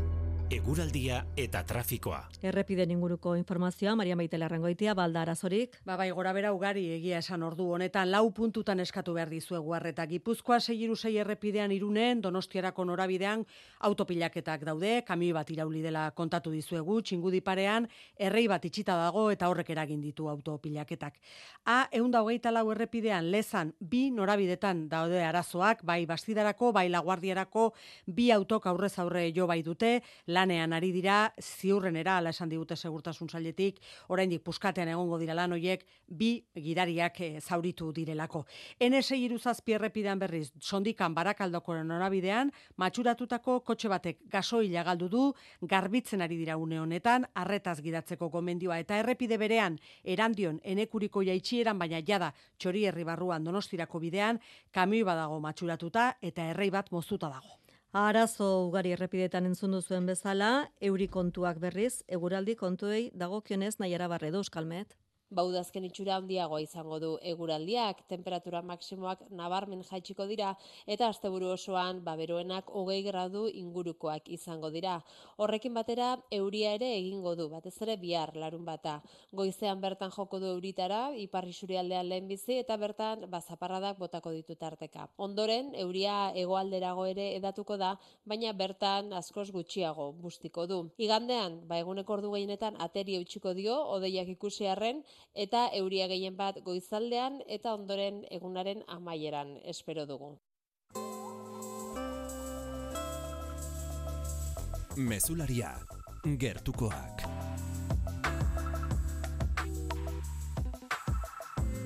eguraldia eta trafikoa. Errepiden inguruko informazioa, Maria Maite Larrangoitia, balda arazorik. Ba bai, gora bera ugari egia esan ordu honetan, lau puntutan eskatu behar dizuegu harreta. Gipuzkoa segiru sei errepidean irunen, donostiarako norabidean, autopilaketak daude, kamioi bat irauli dela kontatu dizuegu, txingudi parean, errei bat itxita dago eta horrek eragin ditu autopilaketak. A, eunda hogeita lau errepidean, lezan, bi norabidetan daude arazoak, bai bastidarako, bai laguardiarako, bi autok aurrez aurre jo bai dute, lanean ari dira, ziurrenera, ala esan digute segurtasun sailetik, oraindik puskatean egongo dira lan hoiek bi gidariak eh, zauritu direlako. NS iruzazpi errepidean berriz, sondikan barakaldoko norabidean, matxuratutako kotxe batek gasoila galdu du, garbitzen ari dira une honetan, arretaz gidatzeko gomendioa eta errepide berean, erandion enekuriko jaitxieran, baina jada txori herri barruan donostirako bidean, kamioi badago matxuratuta eta errei bat moztuta dago. Arazo ugari errepidetan entzun duzuen bezala, euri kontuak berriz, eguraldi kontuei dagokionez nahiara barredo, Euskalmet. Baudazken itxura handiagoa izango du eguraldiak, temperatura maksimoak nabarmen jaitsiko dira eta asteburu osoan baberoenak hogei gradu ingurukoak izango dira. Horrekin batera euria ere egingo du, batez ere bihar larun bata. Goizean bertan joko du euritara, ipar isurialdean lehen bizi eta bertan bazaparradak botako ditu tarteka. Ondoren, euria hegoalderago ere edatuko da, baina bertan askoz gutxiago bustiko du. Igandean, ba eguneko ordu gehienetan ateri eutxiko dio, odeiak ikusi arren, eta euria gehien bat goizaldean eta ondoren egunaren amaieran espero dugu. Mezularia, gertukoak.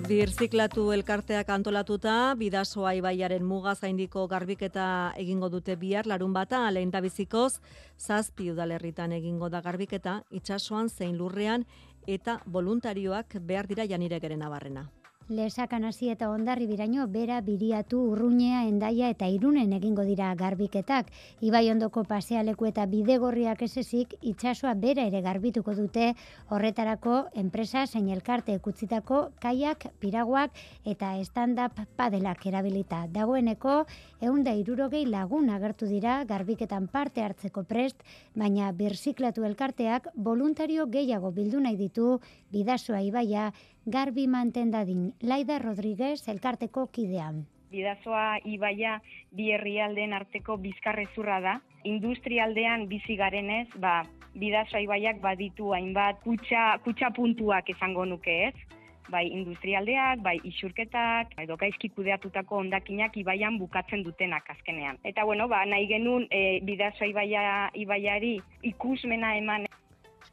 Birziklatu elkarteak antolatuta, bidasoa ibaiaren muga zaindiko garbiketa egingo dute bihar larun bata, lehen bizikoz, zazpi udalerritan egingo da garbiketa, itsasoan zein lurrean eta voluntarioak behar dira janire geren abarrena. Lesakan hasi eta ondarri biraino bera biriatu urruñea endaia eta irunen egingo dira garbiketak. Ibai ondoko pasealeku eta bidegorriak esezik itsasoa bera ere garbituko dute horretarako enpresa zein elkarte ekutzitako kaiak, piraguak eta stand-up padelak erabilita. Dagoeneko eunda irurogei lagun agertu dira garbiketan parte hartzeko prest, baina birziklatu elkarteak voluntario gehiago bildu nahi ditu bidasoa ibaia garbi manten dadin. Laida Rodriguez elkarteko kidean. Bidazoa ibaia bi herrialdeen arteko bizkarrezurra da. Industrialdean bizi garenez, ba, bidazoa ibaiak baditu hainbat kutsa, kutsa puntuak esango nuke ez. Bai industrialdeak, bai isurketak, edo gaizki kudeatutako ondakinak ibaian bukatzen dutenak azkenean. Eta bueno, ba, nahi genuen e, bidazoa ibaia, ibaiari ikusmena eman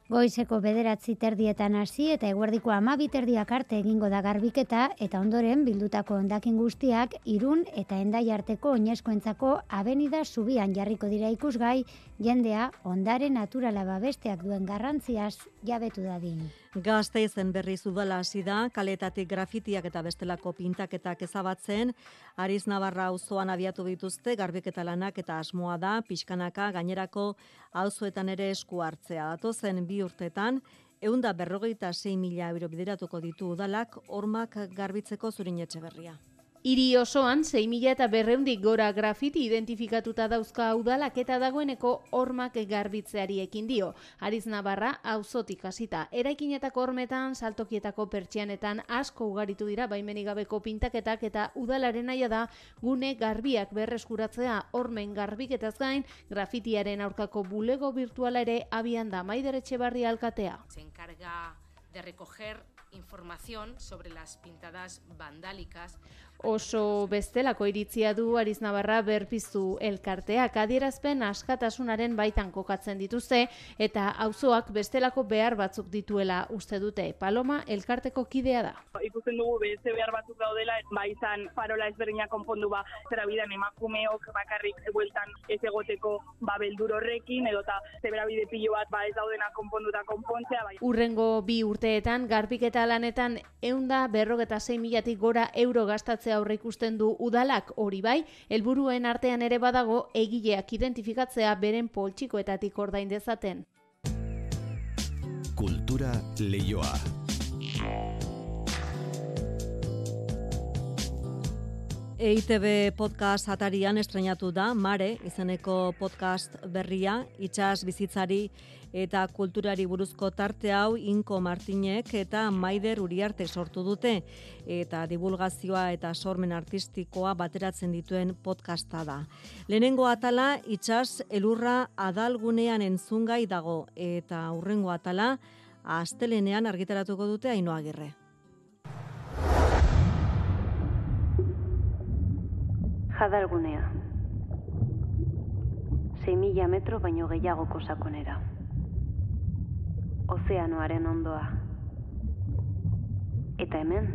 Goizeko bederatzi terdietan hasi eta eguerdiko amabi terdiak arte egingo da garbiketa eta ondoren bildutako ondakin guztiak irun eta endai arteko oinezkoentzako abenida zubian jarriko dira ikusgai jendea ondare naturala babesteak duen garrantziaz jabetu dadin. Gazteizen berriz udala hasi da, kaletatik grafitiak eta bestelako pintaketak ezabatzen, Ariz Navarra auzoan abiatu dituzte garbiketa lanak eta asmoa da pixkanaka gainerako auzoetan ere esku hartzea. Datozen bi urtetan, eunda berrogeita 6 mila euro bideratuko ditu udalak, ormak garbitzeko zurin etxe berria. Hiri osoan 6.000 eta berreundik gora grafiti identifikatuta dauzka udalak eta dagoeneko hormak garbitzeari ekin dio. Ariz Navarra auzotik hasita. Eraikinetako hormetan, saltokietako pertsianetan asko ugaritu dira baimenik gabeko pintaketak eta udalaren naia da gune garbiak berreskuratzea hormen garbiketaz gain grafitiaren aurkako bulego virtuala ere abian da Maider Etxebarri alkatea. Se encarga de recoger información sobre las pintadas vandálicas Oso bestelako iritzia du Ariz Navarra berpiztu elkarteak adierazpen askatasunaren baitan kokatzen dituzte eta auzoak bestelako behar batzuk dituela uste dute. Paloma elkarteko kidea da. Ikusten dugu beste behar batzuk daudela, ba izan farola ezberdinak konpondu ba, zera bidan emakumeok bakarrik bueltan ez egoteko ba beldur horrekin, edota zebera bide pilo bat ba ez daudena konpondu eta konpontzea. Bai. Urrengo bi urteetan, garpiketa lanetan eunda berrogeta 6 milatik gora euro gastatzen aurre ikusten du udalak hori bai, helburuen artean ere badago egileak identifikatzea beren poltsikoetatik ordain dezaten. Kultura leioa. EITB podcast atarian estrenatu da Mare izeneko podcast berria itsas bizitzari eta kulturari buruzko tarte hau Inko Martinek eta Maider Uriarte sortu dute eta divulgazioa eta sormen artistikoa bateratzen dituen podcasta da. Lehenengo atala itsas elurra adalgunean entzungai dago eta hurrengo atala astelenean argitaratuko dute Ainoagirre. Jadalgunea. 6.000 metro baino gehiagoko sakonera ozeanoaren ondoa. Eta hemen,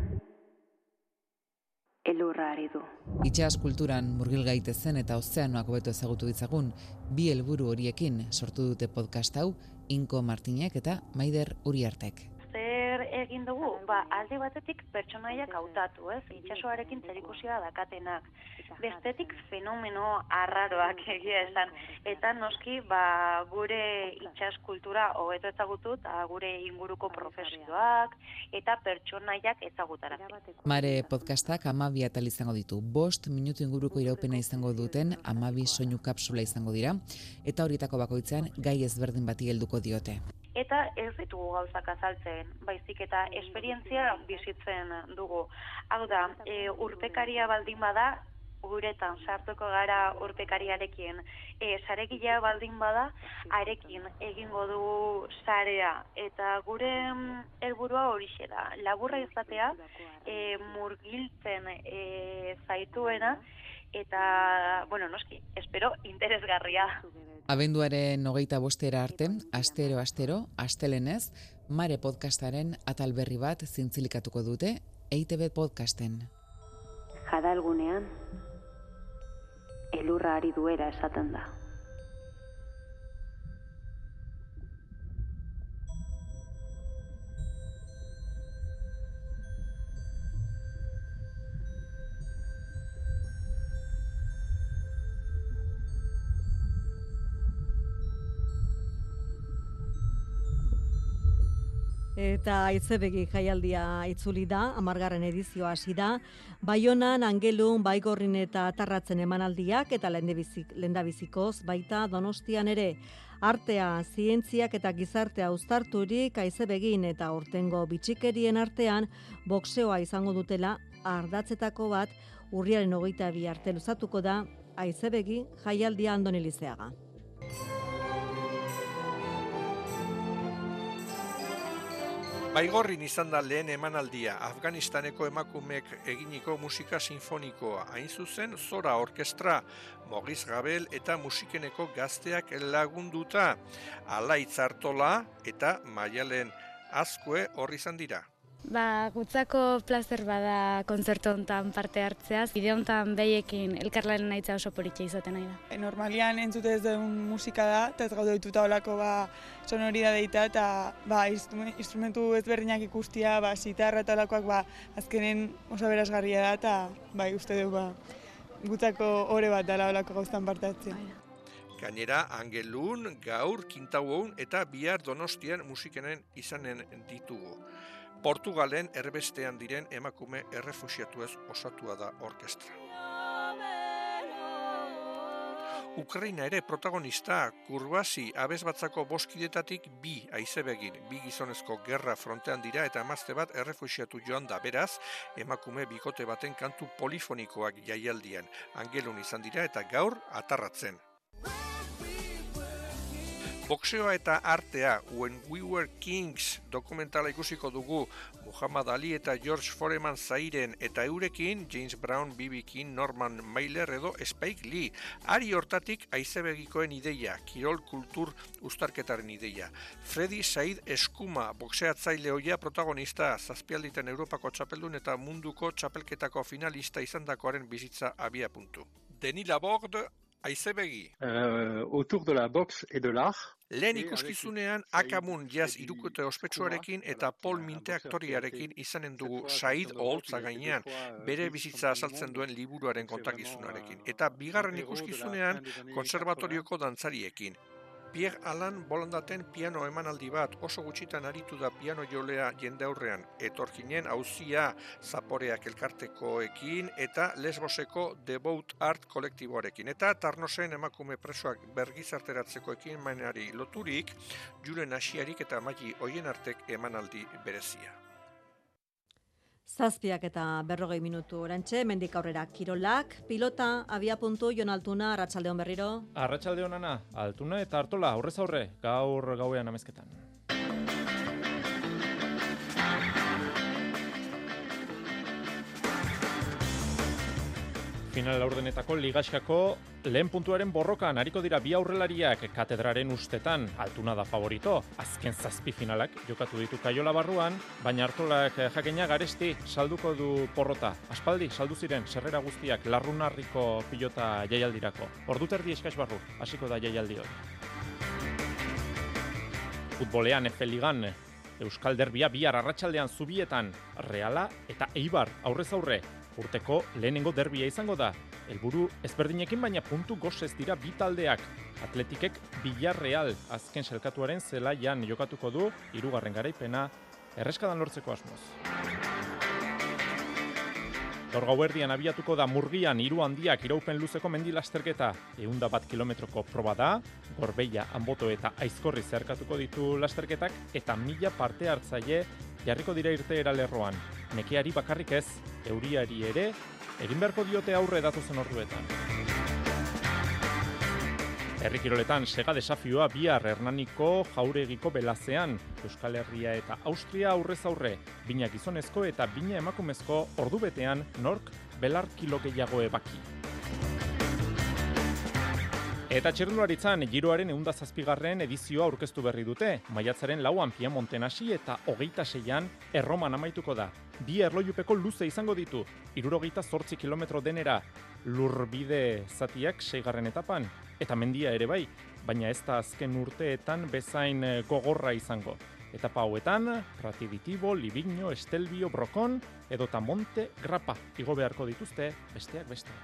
elurra ari du. Itxas kulturan murgil gaitezen eta ozeanoak hobeto ezagutu ditzagun, bi helburu horiekin sortu dute podcast hau, Inko Martinek eta Maider Uriartek egin dugu, ba, alde batetik pertsonaiak hautatu, ez? Itxasoarekin zerikusia dakatenak. Bestetik fenomeno arraroak egia esan. Eta noski, ba, gure itxas kultura hobeto ezagutu eta gure inguruko profesioak eta pertsonaiak ezagutara. Mare podcastak amabi atal izango ditu. Bost minutu inguruko iraupena izango duten amabi soinu kapsula izango dira. Eta horietako bakoitzean gai ezberdin bati helduko diote eta ez ditugu gauzak azaltzen, baizik eta esperientzia bizitzen dugu. Hau da, e, urpekaria baldin bada, guretan sartuko gara urpekariarekin, e, saregilea baldin bada, arekin egingo dugu sarea, eta gure mm, helburua hori da, laburra izatea, e, murgiltzen e, zaituena, eta, bueno, noski, espero interesgarria. Abenduaren hogeita bostera arte, astero, astero, astelenez, Mare Podcastaren atal berri bat zintzilikatuko dute EITB Podcasten. Jadalgunean, elurra ari duera esaten da. Eta itzebegi jaialdia itzuli da, amargarren edizioa hasi da. Baionan, Angelun, Baigorrin eta Tarratzen emanaldiak eta lendabizikoz baita Donostian ere. Artea, zientziak eta gizartea uztarturik aizebegin eta urtengo bitxikerien artean bokseoa izango dutela ardatzetako bat urriaren hogeita bi arte luzatuko da aizebegi jaialdia andonilizeaga. Baigorrin izan da lehen emanaldia Afganistaneko emakumeek eginiko musika sinfonikoa. Hain zuzen, Zora Orkestra, Mogiz Gabel eta musikeneko gazteak lagunduta. Ala itzartola eta maialen azkue horri izan dira. Ba, gutzako plazer bada konzertu hontan parte hartzeaz. Bide hontan behiekin elkarlaren naitza oso poritxe izaten nahi da. E, normalian entzute ez duen musika da, eta ez gaude dituta olako ba, sonorida deita, eta ba, instrumentu ezberdinak ikustia, ba, sitarra eta olakoak ba, azkenen oso berazgarria da, eta ba, uste du ba, gutzako ore bat dela olako gauztan parte hartzen. Gainera, Angelun, Gaur, Kintauon eta Bihar Donostian musikenen izanen ditugu. Portugalen erbestean diren emakume errefusiatuez osatua da orkestra. Ukraina ere protagonista, kurbasi abezbatzako boskidetatik bi aizebegin, bi gizonezko gerra frontean dira eta emazte bat errefusiatu joan da, beraz, emakume bikote baten kantu polifonikoak jaialdian, angelun izan dira eta gaur atarratzen. Boxeoa eta artea, When We Were Kings dokumentala ikusiko dugu Muhammad Ali eta George Foreman zairen eta eurekin James Brown, B.B. King, Norman Mailer edo Spike Lee. Ari hortatik aizebegikoen ideia, kirol kultur ustarketaren ideia. Freddy Said Eskuma, boxeatzaile hoia protagonista, zazpialditen Europako txapeldun eta munduko txapelketako finalista izandakoaren bizitza abia puntu. Denila Bord, aizebegi. Uh, autour de la boxe et de l'art, Lehen ikuskizunean Akamun jaz irukote ospetsuarekin eta Paul Minte aktoriarekin izanen dugu Said Oholtza gainean, bere bizitza azaltzen duen liburuaren kontakizunarekin. Eta bigarren ikuskizunean konservatorioko dantzariekin. Pierre Alan bolandaten piano emanaldi bat oso gutxitan aritu da piano jolea jende aurrean. Etorkinen hauzia zaporeak elkartekoekin eta lesboseko devout art kolektiboarekin. Eta tarnosen emakume presoak bergizarteratzekoekin mainari loturik, juren asiarik eta magi hoien artek emanaldi berezia. Zazpiak eta berrogei minutu orantxe, mendik aurrera kirolak, pilota, abia puntu, Jon Altuna, Arratxaldeon berriro. Arratxaldeon ana, Altuna eta Artola, aurrez aurre, gaur gauean amezketan. Final laurdenetako ligaxkako lehen puntuaren borrokan hariko dira bi aurrelariak katedraren ustetan altuna da favorito. Azken zazpi finalak jokatu ditu kaiola barruan, baina hartolak jakena garesti salduko du porrota. Aspaldi, saldu ziren, serrera guztiak larrunarriko pilota jaialdirako. Ordu terdi eskaz barru, hasiko da jaialdi hori. Futbolean, Efe Ligan, Euskal Derbia bihar arratsaldean zubietan, Reala eta Eibar aurrez aurre urteko lehenengo derbia izango da. Helburu ezberdinekin baina puntu gozez dira bi taldeak. Atletikek Villarreal azken selkatuaren zelaian jokatuko du hirugarren garaipena erreskadan lortzeko asmoz. Gaur gauerdian abiatuko da murgian hiru handiak iraupen luzeko mendi lasterketa. Eunda bat kilometroko proba da, gorbeia, anboto eta aizkorri zerkatuko ditu lasterketak, eta mila parte hartzaile jarriko dira irteera lerroan. Nekeari bakarrik ez, euriari ere, egin beharko diote aurre datuzen orduetan. Herrikiroletan sega desafioa bihar Hernaniko jauregiko belazean, Euskal Herria eta Austria aurrez aurre, bina gizonezko eta bina emakumezko ordubetean nork belar kilo gehiago ebaki. Eta txirrendularitzan, giroaren eunda zazpigarren edizioa aurkeztu berri dute. Maiatzaren lauan Piemonten hasi eta hogeita seian erroman amaituko da. Bi erloiupeko luze izango ditu, irurogeita zortzi kilometro denera lurbide zatiak seigarren etapan, eta mendia ere bai, baina ez da azken urteetan bezain gogorra izango. Etapa hauetan, Ratibitibo, Libigno, Estelbio, Brokon, edota Monte, Grapa, igo beharko dituzte, besteak beste.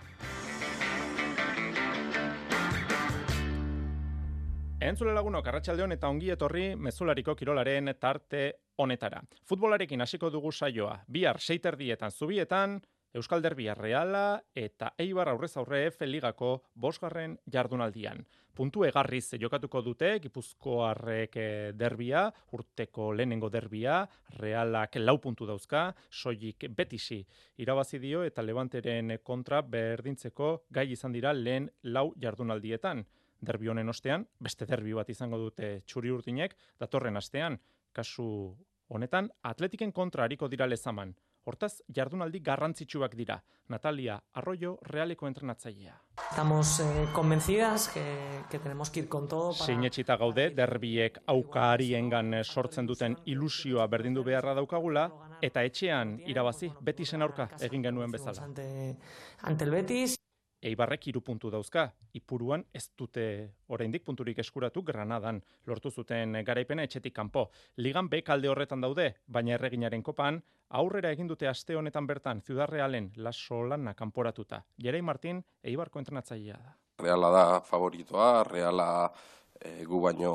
Entzule lagunok, arratsaldeon eta ongi etorri mezulariko kirolaren tarte honetara. Futbolarekin hasiko dugu saioa. Bihar seiterdietan zubietan, Euskal Derbia Reala eta Eibar aurrez aurre F Ligako bosgarren jardunaldian. Puntu egarriz jokatuko dute, Gipuzkoarrek derbia, urteko lehenengo derbia, Realak lau puntu dauzka, soilik betisi irabazi dio eta Levanteren kontra berdintzeko gai izan dira lehen lau jardunaldietan derbi honen ostean, beste derbi bat izango dute txuri urdinek, datorren astean, kasu honetan, atletiken kontra hariko dira lezaman. Hortaz, jardunaldi garrantzitsuak dira. Natalia Arroyo, realeko entrenatzailea. Estamos eh, convencidas que, que tenemos que ir con todo para... Sinetxita gaude, derbiek aukariengan sortzen duten ilusioa berdindu beharra daukagula, eta etxean irabazi, betisen aurka egin genuen bezala. Ante, ante el Betis. Eibarrek hiru puntu dauzka. Ipuruan ez dute oraindik punturik eskuratu Granadan lortu zuten garaipena etxetik kanpo. Ligan B kalde horretan daude, baina erreginaren kopan aurrera egin dute aste honetan bertan Ciudad Realen La Solana kanporatuta. Jerei Martin Eibarko entrenatzailea da. Reala da favoritoa, Reala e, gu baino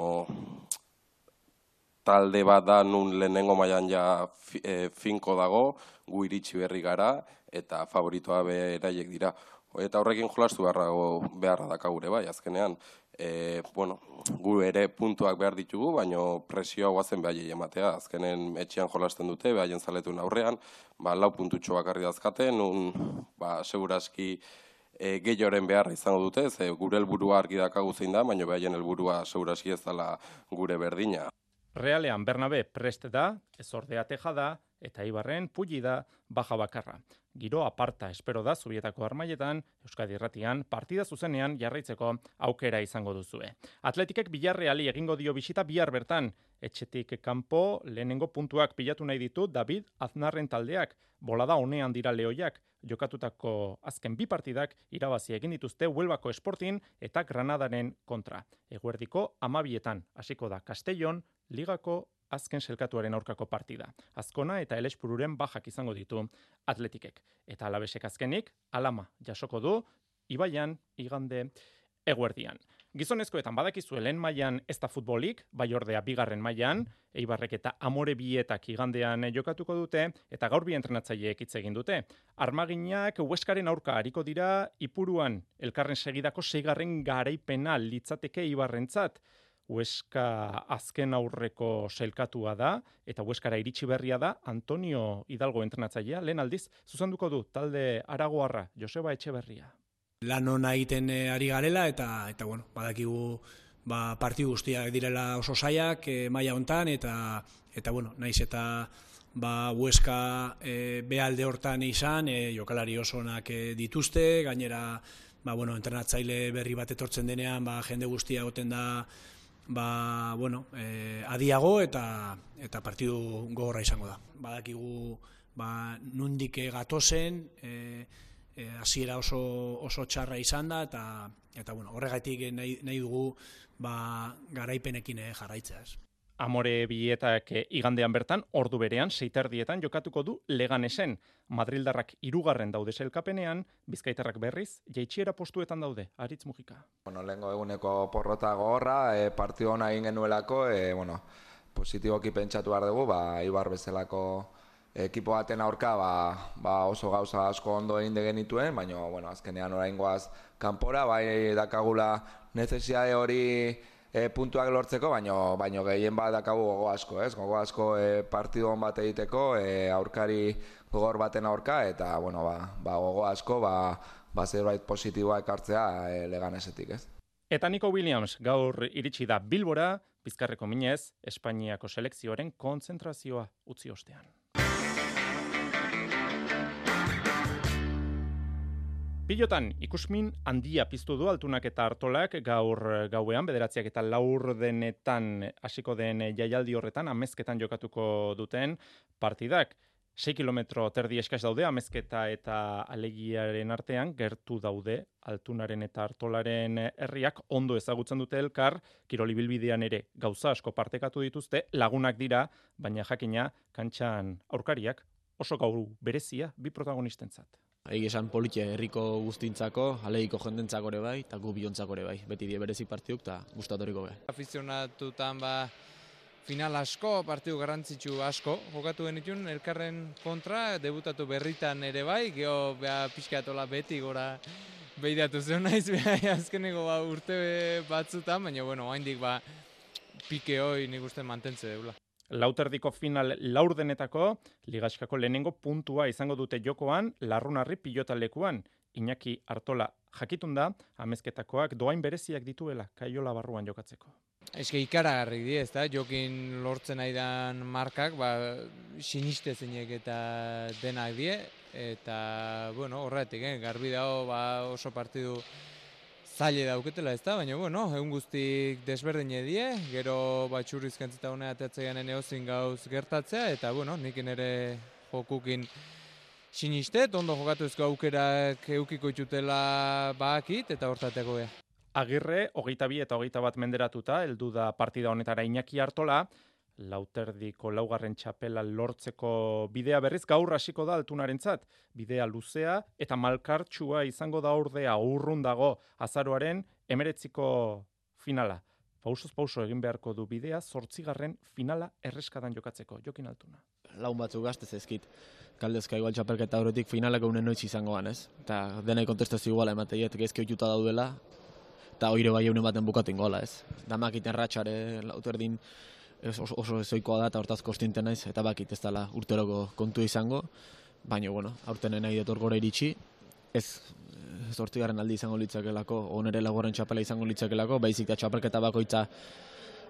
talde bat da nun lehenengo mailan ja e, finko dago, gu iritsi berri gara eta favoritoa beraiek dira. Eta horrekin jolastu beharra, beharra daka gure bai, azkenean. E, bueno, gu ere puntuak behar ditugu, baino presioa guazen behaiei ematea. Azkenen etxean jolasten dute, behaien zaletun aurrean, ba, lau puntutxo bakarri dazkaten, un, ba, seguraski e, gehioren beharra izango dute, ze gure helburua argi dakagu zein da, baino behaien helburua seguraski ez dela gure berdina. Realean Bernabe prest da, ez ordea teja da, eta Ibarren pulli da baja bakarra. Giro aparta espero da zubietako armaietan, Euskadi Erratian, partida zuzenean jarraitzeko aukera izango duzue. Atletikek bilarreali egingo dio bisita bihar bertan, etxetik kanpo lehenengo puntuak pilatu nahi ditu David Aznarren taldeak, bolada honean dira lehoiak, jokatutako azken bi partidak irabazi egin dituzte Huelbako Esportin eta Granadaren kontra. Eguerdiko amabietan, hasiko da Castellon, ligako azken selkatuaren aurkako partida. Azkona eta elespururen bajak izango ditu atletikek. Eta alabesek azkenik, alama jasoko du, ibaian, igande, eguerdian. Gizonezkoetan badakizu helen mailan ez da futbolik, bai ordea bigarren mailan, eibarrek eta amore bietak igandean jokatuko dute, eta gaur bi entrenatzaileek hitz egin dute. Armaginak hueskaren aurka hariko dira, ipuruan elkarren segidako seigarren garaipena litzateke ibarrentzat. Hueska azken aurreko selkatua da, eta Hueskara iritsi berria da, Antonio Hidalgo entrenatzailea, lehen aldiz, zuzanduko du, talde Aragoarra, Joseba Etxeberria. Lan hona egiten eh, ari garela, eta, eta bueno, badakigu ba, parti guztiak direla oso saiak e, maila hontan eta, eta bueno, naiz eta ba, Hueska e, behalde hortan izan, e, jokalari oso onak dituzte, gainera, ba, bueno, entrenatzaile berri bat etortzen denean, ba, jende guztia goten da, ba, bueno, e, adiago eta eta partidu gogorra izango da. Badakigu ba, nundik gatozen, e, e, hasiera oso, oso txarra izan da, eta, eta bueno, horregatik nahi, nahi dugu ba, garaipenekin e, jarraitzea. Amore bietak igandean bertan, ordu berean, seiterdietan jokatuko du leganesen. Madrildarrak irugarren daude selkapenean, bizkaitarrak berriz, jaitxiera postuetan daude, aritz mugika. Bueno, lehenko eguneko porrota gogorra, e, partio hona egin genuelako, e, bueno, positiboki pentsatu behar dugu, ba, ibar bezalako ekipo baten aurka ba, ba oso gauza asko ondo egin de genituen, baina bueno, azkenean orain kanpora, bai dakagula necesidade hori e, puntuak lortzeko, baino baino gehien bat dakagu gogo asko, ez? Gogo asko e, partidu bat egiteko, e, aurkari gogor baten aurka eta bueno, ba, ba gogo asko, ba ba zerbait positiboa ekartzea e, leganesetik, ez? Eta Nico Williams gaur iritsi da Bilbora, Bizkarreko minez, Espainiako selekzioaren kontzentrazioa utzi ostean. Pilotan, ikusmin handia piztu du altunak eta hartolak gaur gauean, bederatziak eta laur denetan hasiko den jaialdi horretan, amezketan jokatuko duten partidak. 6 kilometro terdi eskaz daude, amezketa eta alegiaren artean, gertu daude altunaren eta hartolaren herriak ondo ezagutzen dute elkar, kiroli bilbidean ere gauza asko partekatu dituzte, lagunak dira, baina jakina kantxan aurkariak oso gauru berezia bi protagonistentzat. Egi esan politia herriko guztintzako, aleiko jendentzako ere bai, eta gu biontzako ere bai. Beti die berezik partiuk eta gustatoriko bai. Afizionatutan ba, final asko, partidu garrantzitsu asko, jokatu genitun, elkarren kontra, debutatu berritan ere bai, geho beha pixkatola beti gora behidatu zen naiz, beha azkeneko ba, urte batzutan, baina bueno, haindik ba, pike hoi nik uste mantentze deula lauterdiko final laurdenetako ligaskako lehenengo puntua izango dute jokoan larrunarri pilota lekuan. Iñaki Artola jakitun da, amezketakoak doain bereziak dituela kaiola barruan jokatzeko. Eske ikaragarri di, ez da, jokin lortzen aidan markak, ba, siniste zeinek eta denak die, eta, bueno, horretik, eh, garbi dago ba, oso partidu zaile dauketela ez da, baina bueno, egun guztik desberdin edie, gero batxurriz kantzita honea ateatzean eozin gauz gertatzea, eta bueno, nik ere jokukin sinistet, ondo jokatu ezko aukerak eukiko itxutela bakit, eta hortateko beha. Agirre, hogeita bi eta hogeita bat menderatuta, heldu da partida honetara Iñaki Artola, lauterdiko laugarren txapela lortzeko bidea berriz gaur hasiko da altunarentzat. Bidea luzea eta malkartsua izango da ordea urrun dago azaroaren emeretziko finala. pausoz pauso egin beharko du bidea zortzigarren finala erreskadan jokatzeko. Jokin altuna. Laun batzuk gazte zezkit. Kaldezka igual txapelketa horretik finaleko unen noiz izangoan, ez? Eta denai kontestazio iguala emateiet, gezke oituta daudela, eta oire bai eunen baten bukaten gola, ez? Damak iten ratxare, lauterdin, oso, oso ezoikoa da, eta hortaz kostinten naiz, eta bakit ez dela urteroko kontu izango, baina, bueno, aurten nahi detor gora iritsi, ez zortzigarren aldi izango litzakelako, onere lagoren txapela izango litzakelako, baizik da txapelketa bakoitza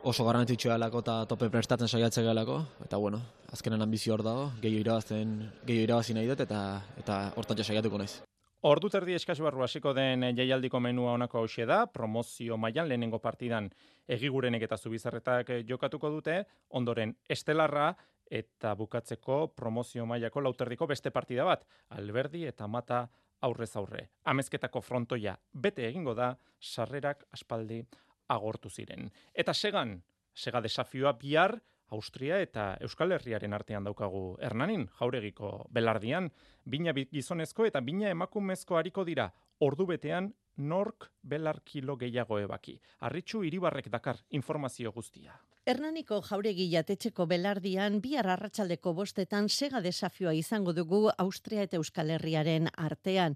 oso garrantzitsua delako eta tope prestatzen saiatzen gelako, eta bueno, azkenen ambizio hor dago, gehiago irabazten, gehiago irabazi nahi dut, eta eta hortatxe saiatuko naiz. Ordu terdi eskazu barru hasiko den jaialdiko menua honako hauxe da, promozio mailan lehenengo partidan egigurenek eta zubizarretak jokatuko dute, ondoren estelarra eta bukatzeko promozio mailako lauterdiko beste partida bat, alberdi eta mata aurrez aurre. Amezketako frontoia bete egingo da, sarrerak aspaldi agortu ziren. Eta segan, sega desafioa bihar, Austria eta Euskal Herriaren artean daukagu Hernanin, jauregiko belardian, bina gizonezko eta bina emakumezko hariko dira, ordu betean nork belar kilo gehiago ebaki. Arritxu iribarrek dakar informazio guztia. Hernaniko jauregi jatetxeko belardian bihar arratsaldeko bostetan sega desafioa izango dugu Austria eta Euskal Herriaren artean.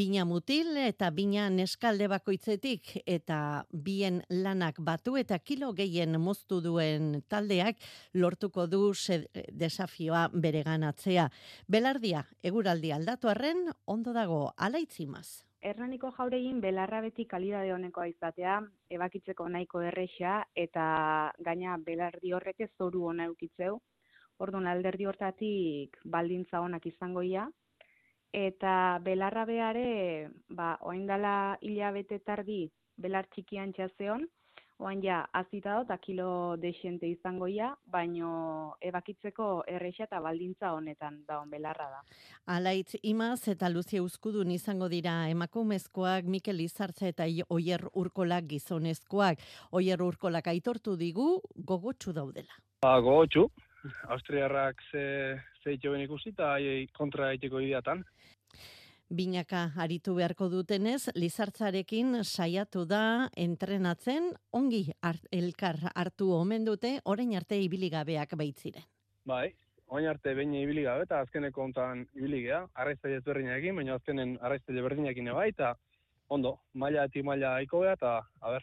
Bina mutil eta bina neskalde bakoitzetik eta bien lanak batu eta kilo gehien moztu duen taldeak lortuko du desafioa bereganatzea. Belardia, eguraldi aldatu arren, ondo dago alaitzimaz. Hernaniko jauregin belarra beti kalidade honekoa izatea, ebakitzeko nahiko erresa eta gaina belardi horrek ez zoru ona eukitzeu. Orduan alderdi hortatik baldintza onak izangoia eta belarra beare, ba, oraindala hilabete tardi belar txikian txazeon, oan ja, azita dut, kilo desente izango ia, baino ebakitzeko erreixa eta baldintza honetan daun belarra da. Alaitz, imaz eta Lucia Uzkudun izango dira emakumezkoak, Mikel Izartza eta Oier Urkolak gizonezkoak. Oier Urkolak aitortu digu gogotsu daudela. Ba, gogotsu, Austriarrak ze, ze ikusi ikusita, kontra egiteko ideatan binaka aritu beharko dutenez, Lizartzarekin saiatu da entrenatzen, ongi elkar hartu omen dute, orain arte ibiligabeak baitziren. Bai, orain arte baina ibiligabe eta azkeneko ontan ibiligea, arraiztaile ezberdinak baina azkenen arraiztaile berdinak bai, eta ondo, maila eti maila aiko eta, a ber.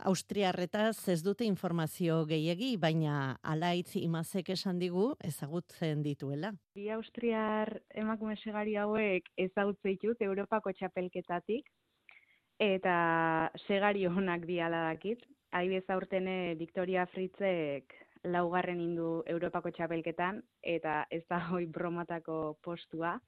Austriarretaz ez dute informazio gehiegi, baina alaitz imazek esan digu ezagutzen dituela. Bi Austriar emakume segari hauek ezagutze ditut Europako txapelketatik, eta segari honak diala dakit. Aibez aurtene Victoria Fritzek laugarren indu Europako txapelketan, eta ez da hoi bromatako postua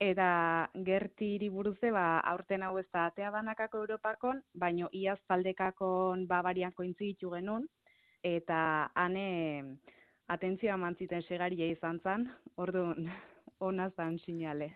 eta gerti hiriburuze ba aurten hau ez da atea banakako Europakon, baino iaz taldekakon Bavarian kointzitu genun eta ane atentzioa mantziten segaria izan zan, orduan ona zan sinale.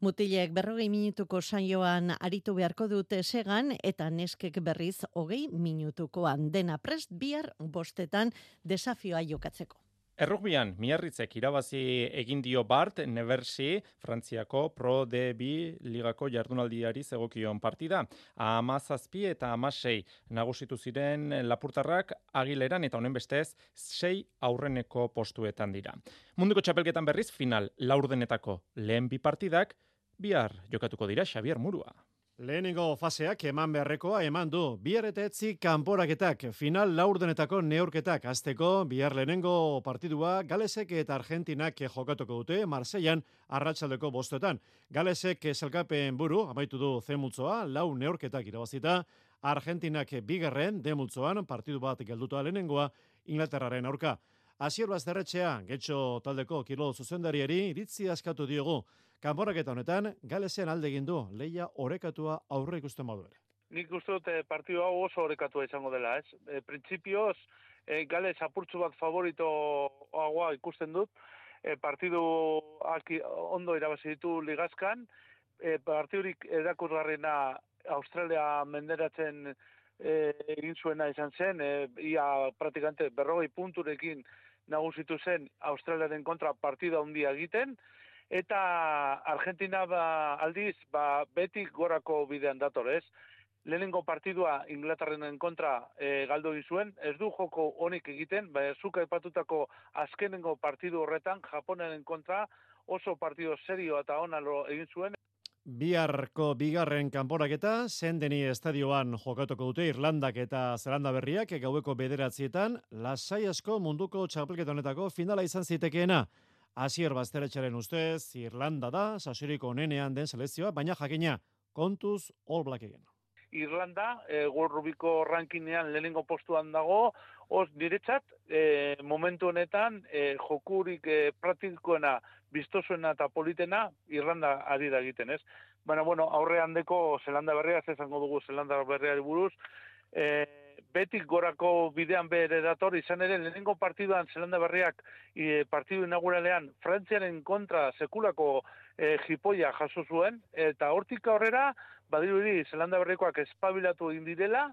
Mutilek berrogei minutuko saioan aritu beharko dute segan eta neskek berriz hogei minutukoan dena prest bihar bostetan desafioa jokatzeko. Errugbian, miarritzek irabazi egin dio Bart, Neversi, Frantziako Pro D2 ligako jardunaldiari zegokion partida. Amazazpi eta amasei nagusitu ziren lapurtarrak agileran eta honen bestez sei aurreneko postuetan dira. Munduko txapelketan berriz, final laurdenetako lehen bi partidak, bihar jokatuko dira Xavier Murua. Lehenengo faseak eman beharrekoa eman du. Bihar eta etzi kanporaketak, final laurdenetako neurketak. Azteko, bihar lehenengo partidua Galesek eta Argentinak jokatuko dute, Marseian arratsaldeko bostetan. Galesek zelkapen buru, amaitu du zemultzoa, lau neurketak irabazita, Argentinak bigarren, demultzoan, partidu bat gelduta lehenengoa, Inglaterraren aurka. Asier Bazterretxea, getxo taldeko kilo zuzendariari, iritzi askatu diogu. Kanporaketa honetan, Galesen alde egin du, leia orekatua aurre ikusten ere. Nik uste dut eh, partidu hau oso orekatua izango dela, ez? E, Printzipioz, e, Gales apurtzu bat favorito haua ikusten dut, e, partidu aki, ondo irabazi ditu ligazkan, e, partidurik erakurgarrena Australia menderatzen e, egin zuena izan zen, e, ia praktikante berrogei punturekin nagusitu zen Australiaren kontra partida handia egiten, eta Argentina ba, aldiz ba, betik gorako bidean dator, ez? lehenengo partidua Inglaterraren kontra e, galdu zuen, ez du joko honik egiten, bai, zuka epatutako azkenengo partidu horretan, Japonaren kontra oso partido serio eta ona egin zuen. Biharko bigarren kanporaketa, zendeni estadioan jokatuko dute Irlandak eta Zelanda berriak, gaueko bederatzietan, lasai asko munduko txapelketa honetako finala izan zitekeena. Asier Basteretxaren ustez, Irlanda da, sasuriko nenean den selezioa, baina jakina, kontuz All Black egin. Irlanda, e, Rubiko rankinean lehenengo postuan dago, os niretzat, e, momentu honetan, e, jokurik e, praktikoena, biztosuena eta politena, Irlanda ari da egiten, ez? Baina, bueno, aurrean deko Zelanda berria, zezango dugu Zelanda berriari buruz, e, betik gorako bidean bere dator, izan ere, lehenengo partiduan Zelanda berriak e, partidu inauguralean Frantziaren kontra sekulako e, jipoia jaso zuen, eta hortik aurrera, badirudi Zelanda berrikoak espabilatu egin direla,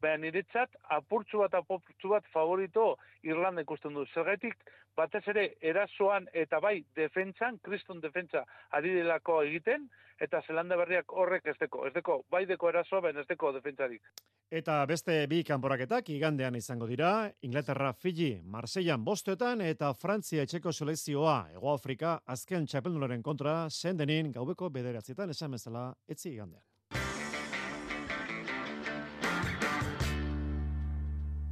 baina niretzat apurtzu bat apurtzu bat favorito Irlanda ikusten du. Zergatik batez ere erasoan eta bai defentsan, kriston defentsa ari delako egiten, eta Zelanda berriak horrek ez deko. Ez deko, bai deko erasoa, baina ez deko defentsarik. Eta beste bi kanporaketak igandean izango dira, Inglaterra, Fiji, Marseillan bostetan eta Frantzia etxeko selezioa, Ego Afrika, azken txapeldunaren kontra, zendenin gaubeko bederatzietan esan bezala etzi igandean.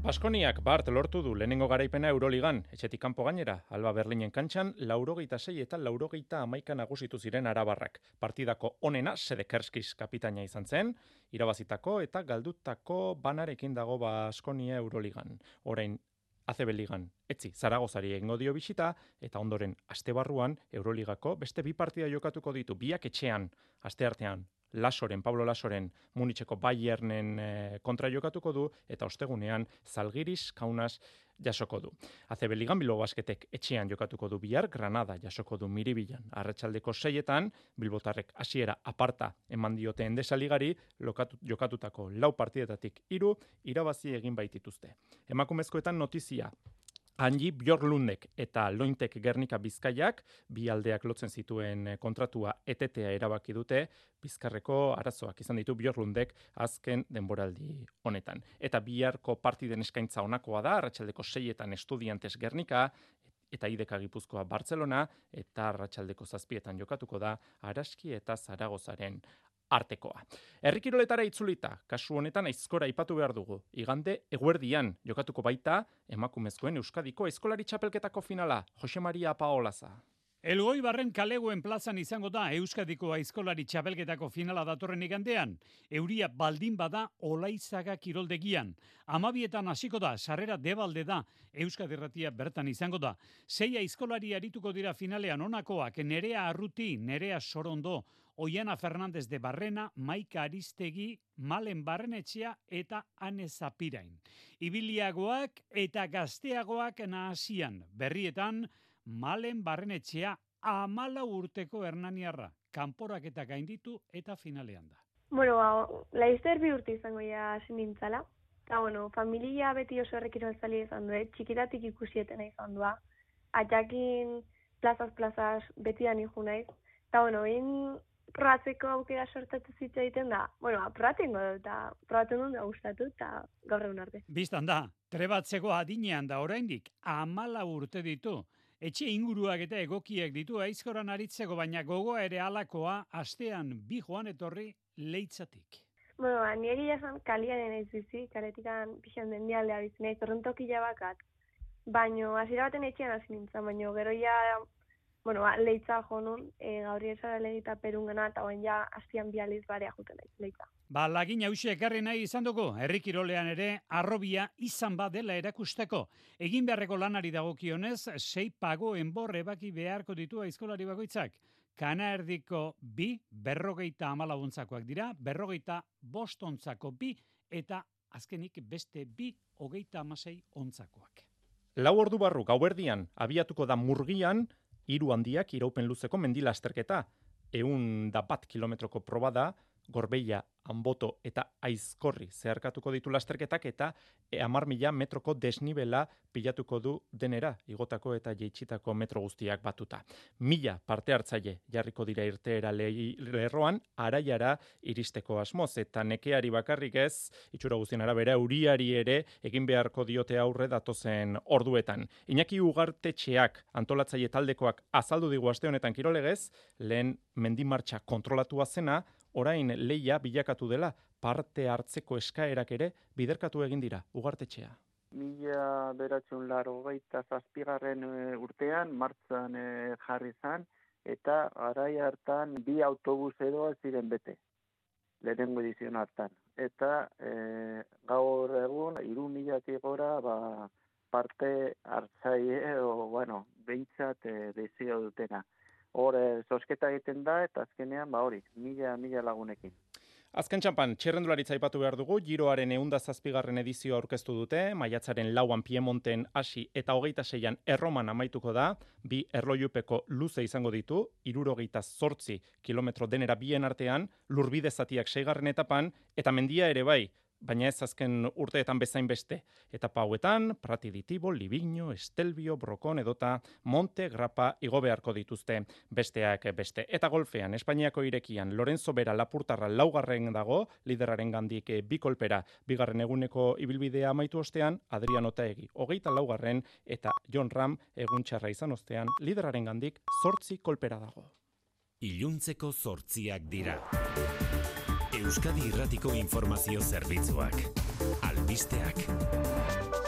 Baskoniak bart lortu du lehenengo garaipena Euroligan, etxetik kanpo gainera, Alba Berlinen kantxan, laurogeita sei eta laurogeita amaika nagusitu ziren arabarrak. Partidako onena, sedekerskiz kapitaina izan zen, irabazitako eta galdutako banarekin dago Baskonia Euroligan. Orain, ACB Ligan, etzi, Zaragozari egingo dio bisita, eta ondoren, aste barruan, Euroligako beste bi partida jokatuko ditu, biak etxean, aste artean, Lasoren, Pablo Lasoren Munitzeko Bayernen e, kontra jokatuko du eta ostegunean Zalgiris Kaunas jasoko du. ACB Ligan Bilbo Basketek etxean jokatuko du bihar, Granada jasoko du Miribilan. Arratsaldeko seietan, Bilbotarrek hasiera aparta eman diote endesaligari, lokatu, jokatutako lau partidetatik iru, irabazi egin baitituzte. Emakumezkoetan notizia, Angi Bjorlundek eta Lointek Gernika Bizkaiak bi aldeak lotzen zituen eh, kontratua etetea erabaki dute Bizkarreko arazoak izan ditu Bjorlundek azken denboraldi honetan. Eta biharko partiden eskaintza honakoa da, arratsaldeko seietan estudiantes Gernika, eta ideka gipuzkoa Barcelona, eta arratsaldeko zazpietan jokatuko da Araski eta Zaragozaren artekoa. Herrikiroletara itzulita, kasu honetan aizkora ipatu behar dugu. Igande, eguerdian, jokatuko baita, emakumezkoen Euskadiko eskolari txapelketako finala, Jose Maria Paolaza. Elgoi barren kaleguen plazan izango da Euskadiko aizkolari txapelketako finala datorren igandean. Euria baldin bada olaizaga kiroldegian. Amabietan hasiko da, sarrera debalde da, Euskadirratia bertan izango da. Sei aizkolari arituko dira finalean onakoak, nerea arruti, nerea sorondo, Oiana Fernandez de Barrena, Maika Aristegi, Malen Barrenetxea eta Ane Zapirain. Ibiliagoak eta gazteagoak nahasian, berrietan, Malen Barrenetxea amala urteko Hernaniarra, kanporak eta gainditu eta finalean da. Bueno, ba, laizter bi urte izango ja sinintzala. Eta, bueno, familia beti oso errekiro ezali izan du, eh? txikitatik ikusietena izan du. Atxakin plazaz plazaz beti da naiz. Eta, bueno, probatzeko aukera sortatu zitza egiten da, bueno, probatzen godu, eta probatzen dut gustatu, eta gaur egun arte. Bistan da, trebatzeko adinean da oraindik amala urte ditu. Etxe inguruak eta egokiek ditu aizkoran aritzeko, baina gogoa ere alakoa astean bi joan etorri leitzatik. Bueno, ba, nire esan kaliaren ez bizi, kaletikan pixan den dialdea bizi, nahi jabakat. Baina, hasiera baten etxean hasi nintzen, baina gero ja bueno, ba, leitza jo nun, e, gauri esara legita perun gana, eta oen ja, hastian bializ barea juten leitza. Ba, lagin hausia ekarri nahi izan dugu, herrikirolean ere, arrobia izan badela erakusteko. Egin beharreko lanari dagokionez, sei pago enbor ebaki beharko ditu aizkolari bakoitzak. Kana erdiko bi, berrogeita amalaguntzakoak dira, berrogeita bostontzako bi, eta azkenik beste bi, hogeita amasei ontzakoak. Lau ordu barru gauerdian abiatuko da murgian, hiru handiak iraupen luzeko mendila asterketa. Eun da bat kilometroko proba da, gorbeia Anboto eta Aizkorri zeharkatuko ditu lasterketak eta e, amar mila metroko desnibela pilatuko du denera, igotako eta jeitsitako metro guztiak batuta. Mila parte hartzaile jarriko dira irteera lerroan, araiara iristeko asmoz, eta nekeari bakarrik ez, itxura guztien arabera, uriari ere egin beharko diote aurre datozen orduetan. Iñaki ugartetxeak antolatzaile taldekoak azaldu digu aste honetan kirolegez, lehen mendimartxa kontrolatua zena, orain leia bilakatu dela parte hartzeko eskaerak ere biderkatu egin dira ugartetxea. Mila beratzen laro gaita zazpigarren e, urtean, martzan e, jarri zan, eta arai hartan bi autobus edo ziren bete, lehenengo edizion hartan. Eta e, gaur egun, iru mila gora, ba, parte hartzaile, o, bueno, behintzat e, dezio dutena hor zosketa egiten da eta azkenean ba hori, mila, mila lagunekin. Azken txampan, txerrendularitza ipatu behar dugu, giroaren eunda zazpigarren edizio aurkeztu dute, maiatzaren lauan Piemonten hasi eta hogeita seian erroman amaituko da, bi erloiupeko luze izango ditu, irurogeita zortzi kilometro denera bien artean, lurbide zatiak seigarren etapan, eta mendia ere bai, baina ez azken urteetan bezain beste. Eta pauetan, Prati ditibo, Libigno, Estelbio, Brokon edota Monte Grapa igo beharko dituzte besteak beste. Eta golfean, Espainiako irekian, Lorenzo Bera Lapurtarra laugarren dago, lideraren gandik bikolpera, bigarren eguneko ibilbidea amaitu ostean, Adriano Taegi, hogeita laugarren, eta John Ram egun txarra izan ostean, lideraren gandik zortzi kolpera dago. Iluntzeko zortziak dira. Euskadi Irratiko Informazio Zerbitzuak. Albisteak.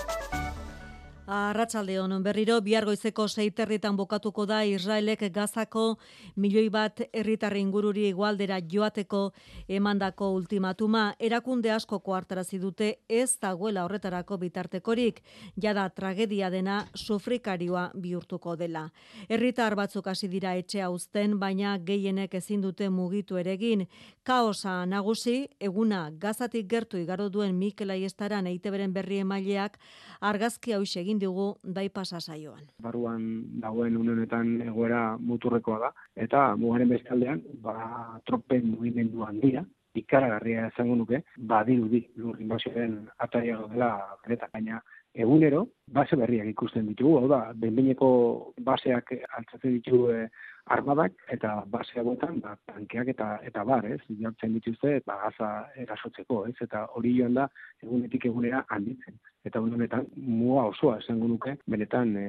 Arratsalde honon berriro bihargoizeko seiterritan bokatuko da Israelek Gazako milioi bat herritarri ingururi igualdera joateko emandako ultimatuma. Erakunde asko koartarazi dute ez dagoela horretarako bitartekorik. Jada tragedia dena sufrikarioa bihurtuko dela. Herritar batzuk hasi dira etxea uzten baina gehienek ezin dute mugitu eregin kaosa nagusi eguna Gazatik gertu igaro duen Mikel Aiestaran eiteberen berri emaileak argazki hau egin egin dugu bai pasa saioan. Baruan dagoen unenetan egoera muturrekoa da eta mugaren bestaldean ba tropen mugimendu handia ikaragarria izango nuke badirudi lur invasioaren atariago dela benetan baina egunero base berriak ikusten ditugu hau da benbeineko baseak altzatzen ditugu eh, armadak eta base hauetan ba tankeak eta eta bar, ez? Jartzen dituzte ba gaza erasotzeko, ez? Eta hori joan da egunetik egunera handitzen. Eta honetan mua osoa esango nuke, benetan e,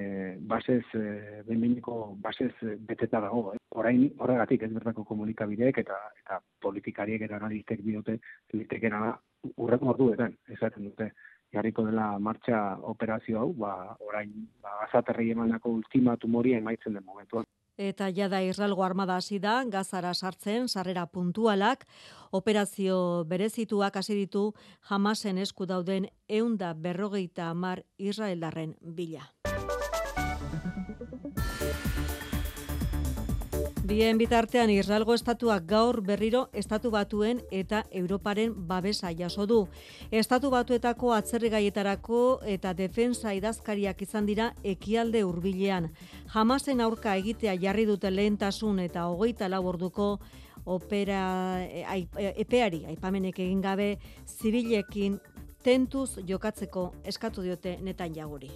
basez e, benbeineko basez beteta dago, eh? Orain horregatik ez bertako komunikabideek eta eta politikariek eta analistek diote litekena urreko orduetan esaten dute jarriko dela martxa operazio hau, ba, orain ba, gazaterri emandako ultimatum hori emaitzen den momentuan eta jada Israelgo armada hasi da Gazara sartzen sarrera puntualak operazio berezituak hasi ditu Hamasen esku dauden 150 Israeldarren bila. Bien bitartean Israelgo estatuak gaur berriro estatu batuen eta Europaren babesa jaso du. Estatu batuetako atzerrigaietarako eta defensa idazkariak izan dira ekialde hurbilean. Jamasen aurka egitea jarri dute lehentasun eta hogeita lau orduko opera e, epeari aipamenek egin gabe zibilekin tentuz jokatzeko eskatu diote netan jaguri.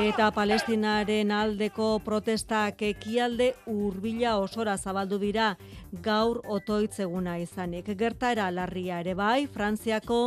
Eta Palestinaren aldeko protestak ekialde urbila osora zabaldu dira gaur otoitzeguna izanik. Gertaera larria ere bai, Frantziako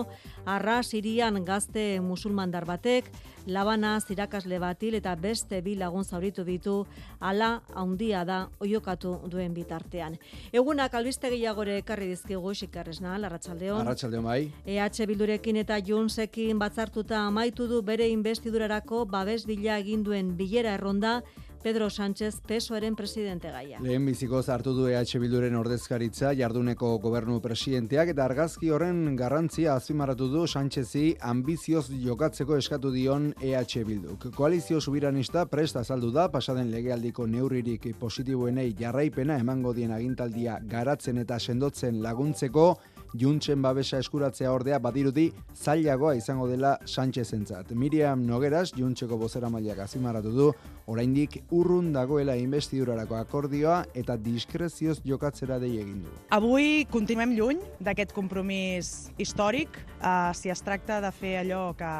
arra sirian gazte musulmandar batek, labana zirakasle batil eta beste bi lagun zauritu ditu ala haundia da oiokatu duen bitartean. Egunak albiste gehiagore ekarri dizkigu xikarresna, larratxaldeon. Arratxaldeon bai. EH Bildurekin eta Junsekin batzartuta amaitu du bere investidurarako babes bila eginduen bilera erronda Pedro Sánchez pesoaren presidente gaia. Lehen biziko zartu du EH Bilduren ordezkaritza jarduneko gobernu presidenteak eta argazki horren garrantzia azimaratu du Sánchezi ambizioz jokatzeko eskatu dion EH Bilduk. Koalizio subiranista presta azaldu da pasaden legealdiko neurririk positiboenei jarraipena emango dien agintaldia garatzen eta sendotzen laguntzeko juntzen babesa eskuratzea ordea badirudi zailagoa izango dela Sánchezentzat. Miriam Nogueras, juntzeko bozera mailak azimaratu du, oraindik urrun dagoela investidurarako akordioa eta diskrezioz jokatzera dei egin du. Avui continuem lluny d'aquest compromís històric uh, si es tracta de fer allò que,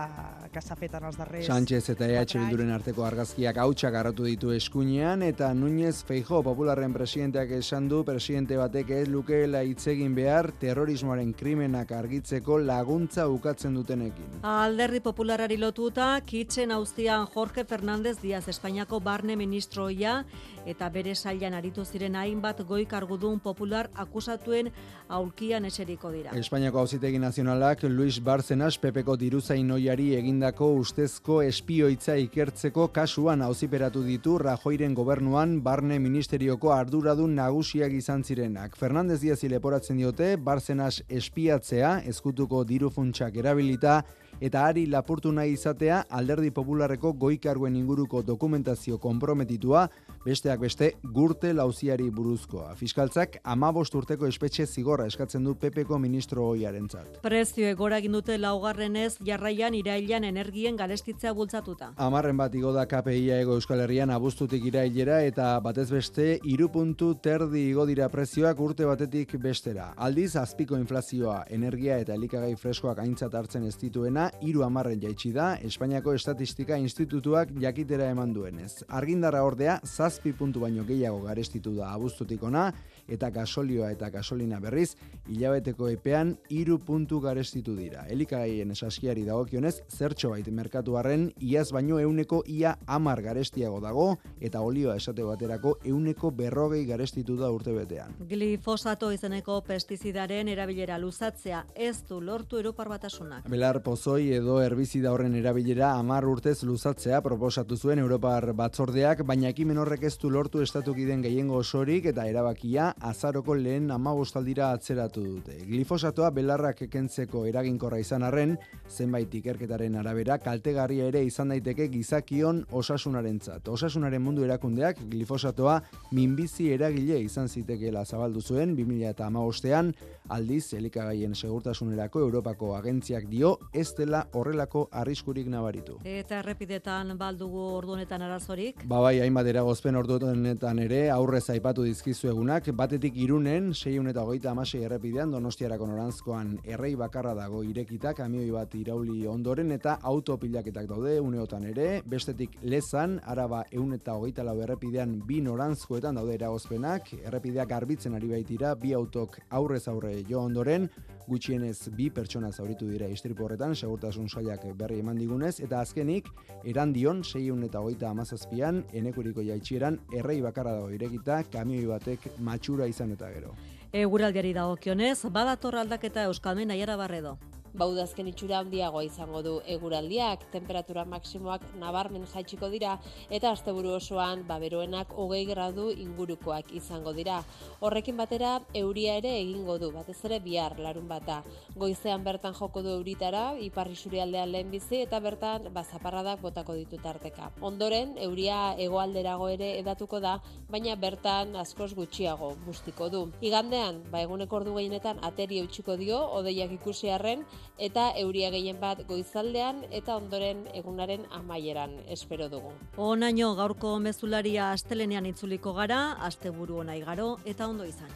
que s'ha fet en els darrers... Sánchez eta EH Bilduren arteko argazkiak hautsak garratu ditu eskuinean eta Núñez Feijo popularren presidenteak esan du presidente batek ez lukeela hitzegin behar terrorismoaren krimenak argitzeko laguntza ukatzen dutenekin. Alderdi popularari lotuta, kitzen auzian Jorge Fernández Díaz Espainiako barne ministroia eta bere sailan aritu ziren hainbat goi kargudun popular akusatuen aulkian eseriko dira. Espainiako auzitegi nazionalak Luis Barcenas Pepeko diruzain oiari egindako ustezko espioitza ikertzeko kasuan auziperatu ditu Rajoiren gobernuan barne ministerioko arduradun nagusiak izan zirenak. Fernandez Diaz leporatzen diote Barcenas espiatzea ezkutuko diru funtsak erabilita eta ari lapurtu nahi izatea alderdi popularreko goikarguen inguruko dokumentazio konprometitua besteak beste gurte lauziari buruzkoa. Fiskaltzak amabost urteko espetxe zigorra eskatzen du PPko ministro hoiaren zat. Prezio egora dute laugarrenez jarraian irailan energien galestitzea bultzatuta. Amarren bat igo da KPIa ego Euskal Herrian abuztutik irailera eta batez beste irupuntu terdi igo dira prezioak urte batetik bestera. Aldiz, azpiko inflazioa, energia eta elikagai freskoak aintzat hartzen ez dituena, iru amarren jaitsi da, Espainiako Estatistika Institutuak jakitera eman duenez. Argindarra ordea, zazpi puntu baino gehiago garestitu da abuztutik ona, eta gasolioa eta gasolina berriz, hilabeteko epean iru puntu garestitu dira. Elikagaien esaskiari dagokionez, zertxo bait merkatuaren iaz baino euneko ia amar garestiago dago, eta olioa esate baterako euneko berrogei garestitu da urte betean. Glifosato izeneko pestizidaren erabilera luzatzea ez du lortu Europar batasunak. Belar pozoi edo herbizida horren erabilera amar urtez luzatzea proposatu zuen Europar batzordeak, baina ekimen horrek ez du lortu estatukiden gehiengo osorik eta erabakia azaroko lehen amabostaldira atzeratu dute. Glifosatoa belarrak ekentzeko eraginkorra izan arren, zenbait ikerketaren arabera, kaltegarria ere izan daiteke gizakion osasunarentzat. Osasunaren mundu erakundeak glifosatoa minbizi eragile izan zitekeela zabaldu zuen 2000 eta amabostean, aldiz elikagaien segurtasunerako Europako agentziak dio ez dela horrelako arriskurik nabaritu. Eta errepidetan baldugu ordunetan arazorik? Ba bai, hainbat eragozpen ordunetan ere aurrez aipatu dizkizu egunak, batetik irunen, seiun eta hogeita amasei errepidean, donostiarako norantzkoan errei bakarra dago irekita, kamioi bat irauli ondoren eta autopilaketak daude uneotan ere, bestetik lezan, araba eun eta hogeita lau errepidean bi norantzkoetan daude eragozpenak, errepideak garbitzen ari baitira, bi autok aurrez aurre jo ondoren, gutxienez bi pertsona zauritu dira istripu horretan, segurtasun saiak berri eman digunez, eta azkenik, erandion, seiun eta hogeita amazazpian, enekuriko jaitxieran, errei bakarra dago irekita, kamioi batek matxura izan eta gero. Eguraldiari dagokionez, badator aldaketa Euskalmen aiara barredo. Baudazken itxura handiagoa izango du eguraldiak, temperatura maksimoak nabarmen jaitsiko dira eta asteburu osoan baberoenak hogei gradu ingurukoak izango dira. Horrekin batera euria ere egingo du, batez ere bihar larun bata. Goizean bertan joko du euritara, iparri aldean lehen bizi eta bertan bazaparradak botako ditu tarteka. Ondoren, euria hegoalderago ere edatuko da, baina bertan askoz gutxiago bustiko du. Igandean, ba eguneko ordu gehienetan ateri eutxiko dio, odeiak ikusi arren, eta euria gehien bat goizaldean eta ondoren egunaren amaieran espero dugu. Onaino gaurko mezularia astelenean itzuliko gara, asteburu ona igaro eta ondo izan.